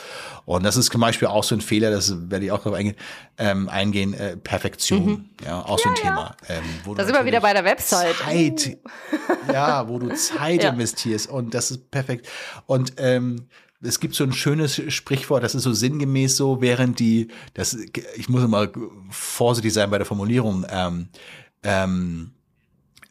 Und das ist zum Beispiel auch so ein Fehler, das werde ich auch darauf eingehen, ähm, eingehen äh, Perfektion. Mhm. Ja, auch so ein Thema. Ähm, wo da sind wir wieder bei der Website. Zeit, uh. ja, wo du Zeit investierst und das ist perfekt. Und ähm, es gibt so ein schönes Sprichwort, das ist so sinngemäß so, während die, das, ich muss mal vorsichtig sein bei der Formulierung, ähm, ähm,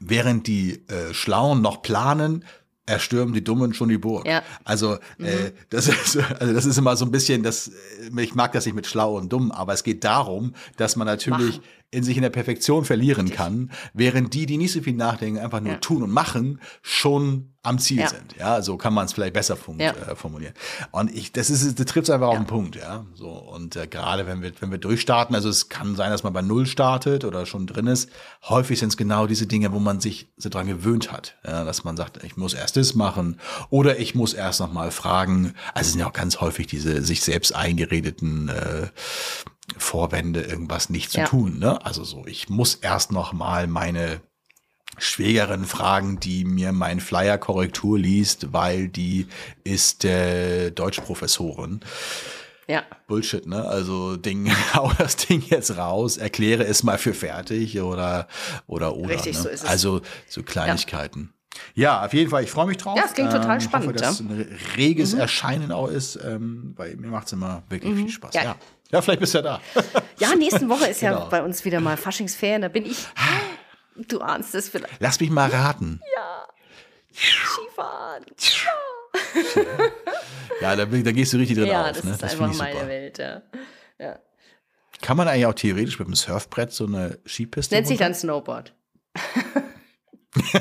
während die äh, Schlauen noch planen, erstürmen die Dummen schon die Burg. Ja. Also, mhm. äh, das ist, also das ist immer so ein bisschen, das, äh, ich mag das nicht mit schlau und dumm, aber es geht darum, dass man natürlich Machen. In sich in der Perfektion verlieren Richtig. kann, während die, die nicht so viel nachdenken, einfach nur ja. tun und machen, schon am Ziel ja. sind. Ja, so kann man es vielleicht besser ja. äh, formulieren. Und ich, das ist, das trifft einfach ja. auf den Punkt. Ja, so und äh, gerade wenn wir, wenn wir durchstarten, also es kann sein, dass man bei Null startet oder schon drin ist. Häufig sind es genau diese Dinge, wo man sich so dran gewöhnt hat, ja, dass man sagt, ich muss erst das machen oder ich muss erst noch mal fragen. Also es sind ja auch ganz häufig diese sich selbst eingeredeten äh, Vorwände, irgendwas nicht zu tun. Ne? Also so, ich muss erst noch mal meine Schwägerin fragen, die mir mein Flyer Korrektur liest, weil die ist äh, Deutschprofessorin. Ja. Bullshit, ne? Also Ding, hau das Ding jetzt raus, erkläre es mal für fertig oder oder oder. Richtig, ne? so ist es. Also so Kleinigkeiten. Ja. ja auf jeden Fall, ich freue mich drauf. Ja, es klingt total ähm, spannend. Hoffe, dass ja. ein reges mhm. Erscheinen auch ist, ähm, weil mir macht es immer wirklich mhm. viel Spaß. Ja. ja. Ja. vielleicht bist du ja da. Ja, nächsten Woche ist genau. ja bei uns wieder mal Faschingsferien, da bin ich Du ahnst es vielleicht. Lass mich mal raten. Ja. Skifahren. Ja. Ja, da, da, gehst du richtig drin ja, auf. Das ne? ist das einfach meine Welt, ja. ja. Kann man eigentlich auch theoretisch mit dem Surfbrett so eine Skipiste Nennt sich dann Snowboard.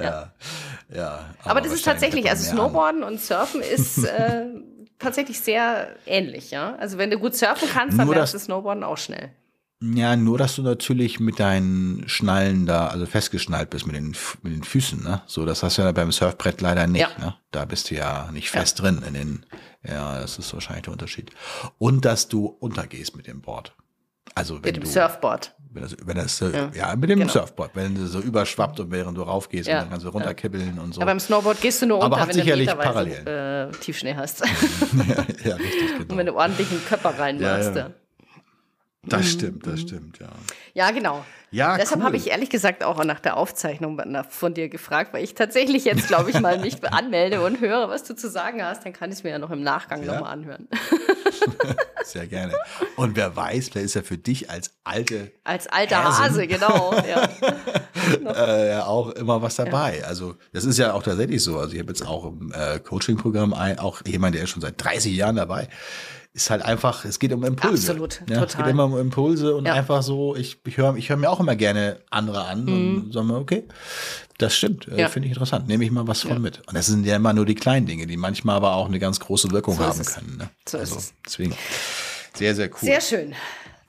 ja. ja. Aber, aber das ist tatsächlich, also Snowboarden an. und Surfen ist äh, tatsächlich sehr ähnlich, ja. Also wenn du gut surfen kannst, dann lernst du Snowboarden auch schnell. Ja, nur dass du natürlich mit deinen Schnallen da, also festgeschnallt bist mit den, mit den Füßen, ne? So, das hast du ja beim Surfbrett leider nicht, ja. ne? Da bist du ja nicht fest ja. drin in den, ja, das ist wahrscheinlich der Unterschied. Und dass du untergehst mit dem Board. Also wenn mit dem du, Surfboard. Wenn das, wenn das ja. ja mit dem genau. Surfboard, wenn du so überschwappt und während du raufgehst ja. und dann kannst du runterkibbeln und so. Aber beim Snowboard gehst du nur unter, Aber hat wenn sicherlich du parallel. Äh, Tiefschnee hast. ja, ja, richtig, genau. Und wenn du ordentlichen Körper reinmachst. Ja, das stimmt, das stimmt, ja. Ja, genau. Ja, Deshalb cool. habe ich ehrlich gesagt auch nach der Aufzeichnung von dir gefragt, weil ich tatsächlich jetzt, glaube ich, mal mich anmelde und höre, was du zu sagen hast. Dann kann ich es mir ja noch im Nachgang ja. nochmal anhören. Sehr gerne. Und wer weiß, wer ist ja für dich als alte Als alter Häsin, Hase, genau. Ja. äh, auch immer was dabei. Ja. Also das ist ja auch tatsächlich so. Also ich habe jetzt auch im äh, Coaching-Programm auch jemand, der ist schon seit 30 Jahren dabei ist halt einfach, es geht um Impulse. Absolut, ja, total. Es geht immer um Impulse und ja. einfach so, ich, ich höre ich hör mir auch immer gerne andere an mhm. und sage mir, okay, das stimmt, äh, ja. finde ich interessant, nehme ich mal was von mit. Und das sind ja immer nur die kleinen Dinge, die manchmal aber auch eine ganz große Wirkung so haben können. Ne? So also, ist es. Deswegen, sehr, sehr cool. Sehr schön.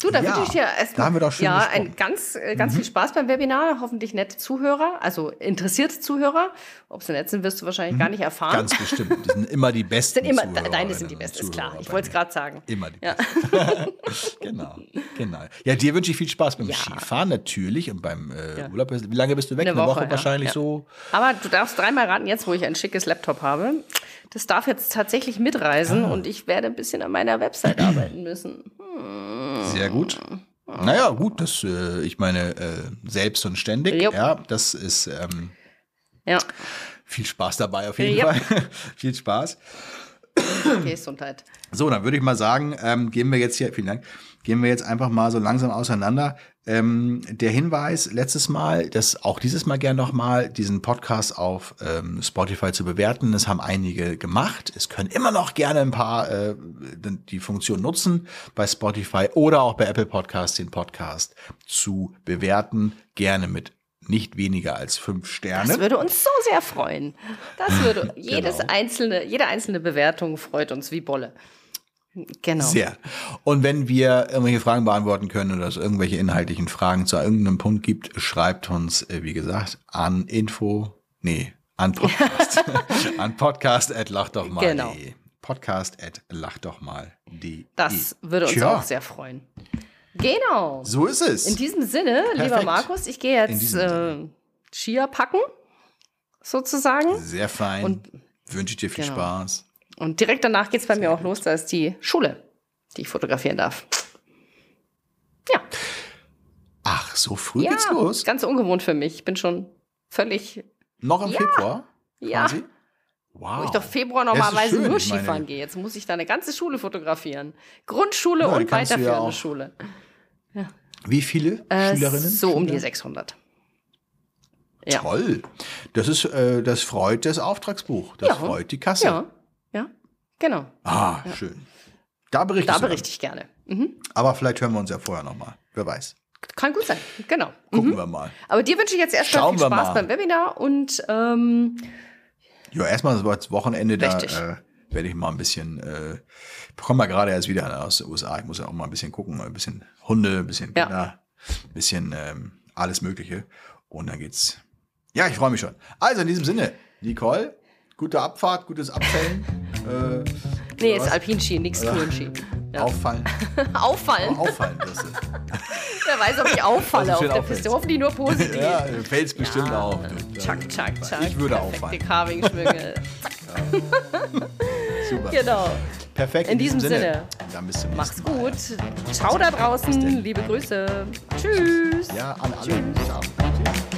Du, da ja, wünsche ich dir erstmal haben wir doch schon ja, gesprochen. ein ganz, ganz mhm. viel Spaß beim Webinar. Hoffentlich nette Zuhörer, also interessierte Zuhörer. Ob sie nett sind, wirst du wahrscheinlich mhm. gar nicht erfahren. Ganz bestimmt. Die sind immer die besten. sind immer, deine sind die besten, ist klar. Ich wollte es gerade sagen. Immer die ja. besten. genau, genau. Ja, dir wünsche ich viel Spaß beim Ja. Skifahren natürlich und beim äh. Urlaub. Wie lange bist du weg? Eine Eine Woche, Woche, ja. wahrscheinlich so. Aber du darfst dreimal raten, jetzt wo ich ein schickes Laptop habe. Das darf jetzt tatsächlich mitreisen Ah. und ich werde ein bisschen an meiner Website arbeiten müssen. Sehr gut. Naja, gut, das, äh, ich meine, äh, selbst und ständig, Jupp. ja, das ist ähm, Ja, viel Spaß dabei auf jeden Jupp. Fall. viel Spaß. Gesundheit. So, dann würde ich mal sagen, ähm, gehen wir jetzt hier, vielen Dank, gehen wir jetzt einfach mal so langsam auseinander. Ähm, der Hinweis letztes Mal, dass auch dieses Mal gern nochmal diesen Podcast auf ähm, Spotify zu bewerten. Das haben einige gemacht. Es können immer noch gerne ein paar äh, die Funktion nutzen, bei Spotify oder auch bei Apple Podcast den Podcast zu bewerten. Gerne mit nicht weniger als fünf Das Sterne. würde uns so sehr freuen. Das würde jedes Genau. einzelne, jede einzelne Bewertung freut uns wie Bolle. Genau. Sehr. Und wenn wir irgendwelche Fragen beantworten können oder es irgendwelche inhaltlichen Fragen zu irgendeinem Punkt gibt, schreibt uns, äh, wie gesagt, an Info, nee, an Podcast, an podcast at lachdochmal.de. Genau. Podcast at lachdochmal.de. Das würde uns Tja, auch sehr freuen. Genau. So ist es. In diesem Sinne, lieber Perfekt. Markus, ich gehe jetzt äh. Skier packen, sozusagen. Sehr fein. Und- Wünsche ich dir viel Genau. Spaß. Und direkt danach geht es bei mir auch los. Da ist die Schule, die ich fotografieren darf. Ja, Ach, so früh ja geht's los? ganz ungewohnt für mich. Ich bin schon völlig, Noch im Ja. Februar? Ja. Quasi? Wow. wo ich doch Februar normalerweise nur Ich meine- Skifahren gehe. Jetzt muss ich da eine ganze Schule fotografieren. Grundschule Ja, und ja weiterführende auch- Schule. Wie viele Äh, Schülerinnen? so um die Schüler? 600. Ja. Toll. Das ist, äh, das freut das Auftragsbuch. Das Ja. freut die Kasse. Ja, ja, genau. Ah, schön. Da berichtest Da dann. berichte ich gerne. Mhm. Aber vielleicht hören wir uns ja vorher nochmal. Wer weiß. Kann gut sein, genau. Gucken Mhm. wir mal. Aber dir wünsche ich jetzt erstmal viel Spaß beim Webinar und ähm, Ja, erstmal so als Wochenende, da Richtig. äh, werde ich mal ein bisschen, äh, ich komme mal gerade erst wieder aus den USA. Ich muss ja auch mal ein bisschen gucken, ein bisschen Hunde, ein bisschen Ja. Kinder, ein bisschen ähm, alles Mögliche. Und dann geht's. Ja, ich freue mich schon. Also in diesem Sinne, Nicole, gute Abfahrt, gutes Abfällen. Äh, nee, ist Alpinski, nix Tourenski. Ja. Auffallen. Auffallen. Auffallen. Das ist, Wer weiß, ob ich auffalle Dass auf du der. Piste. Hoffentlich nur positiv. ja, fällt's bestimmt Ja. auf. Chuck, chuck, chuck. Ich würde auffallen. Carving-Schwünge. Super. genau. Perfekt. In diesem Sinne. Dann bis zum Macht's nächsten Mal. gut. Ciao da draußen. Liebe Grüße. Tschüss. Ja, an alle. Tschüss.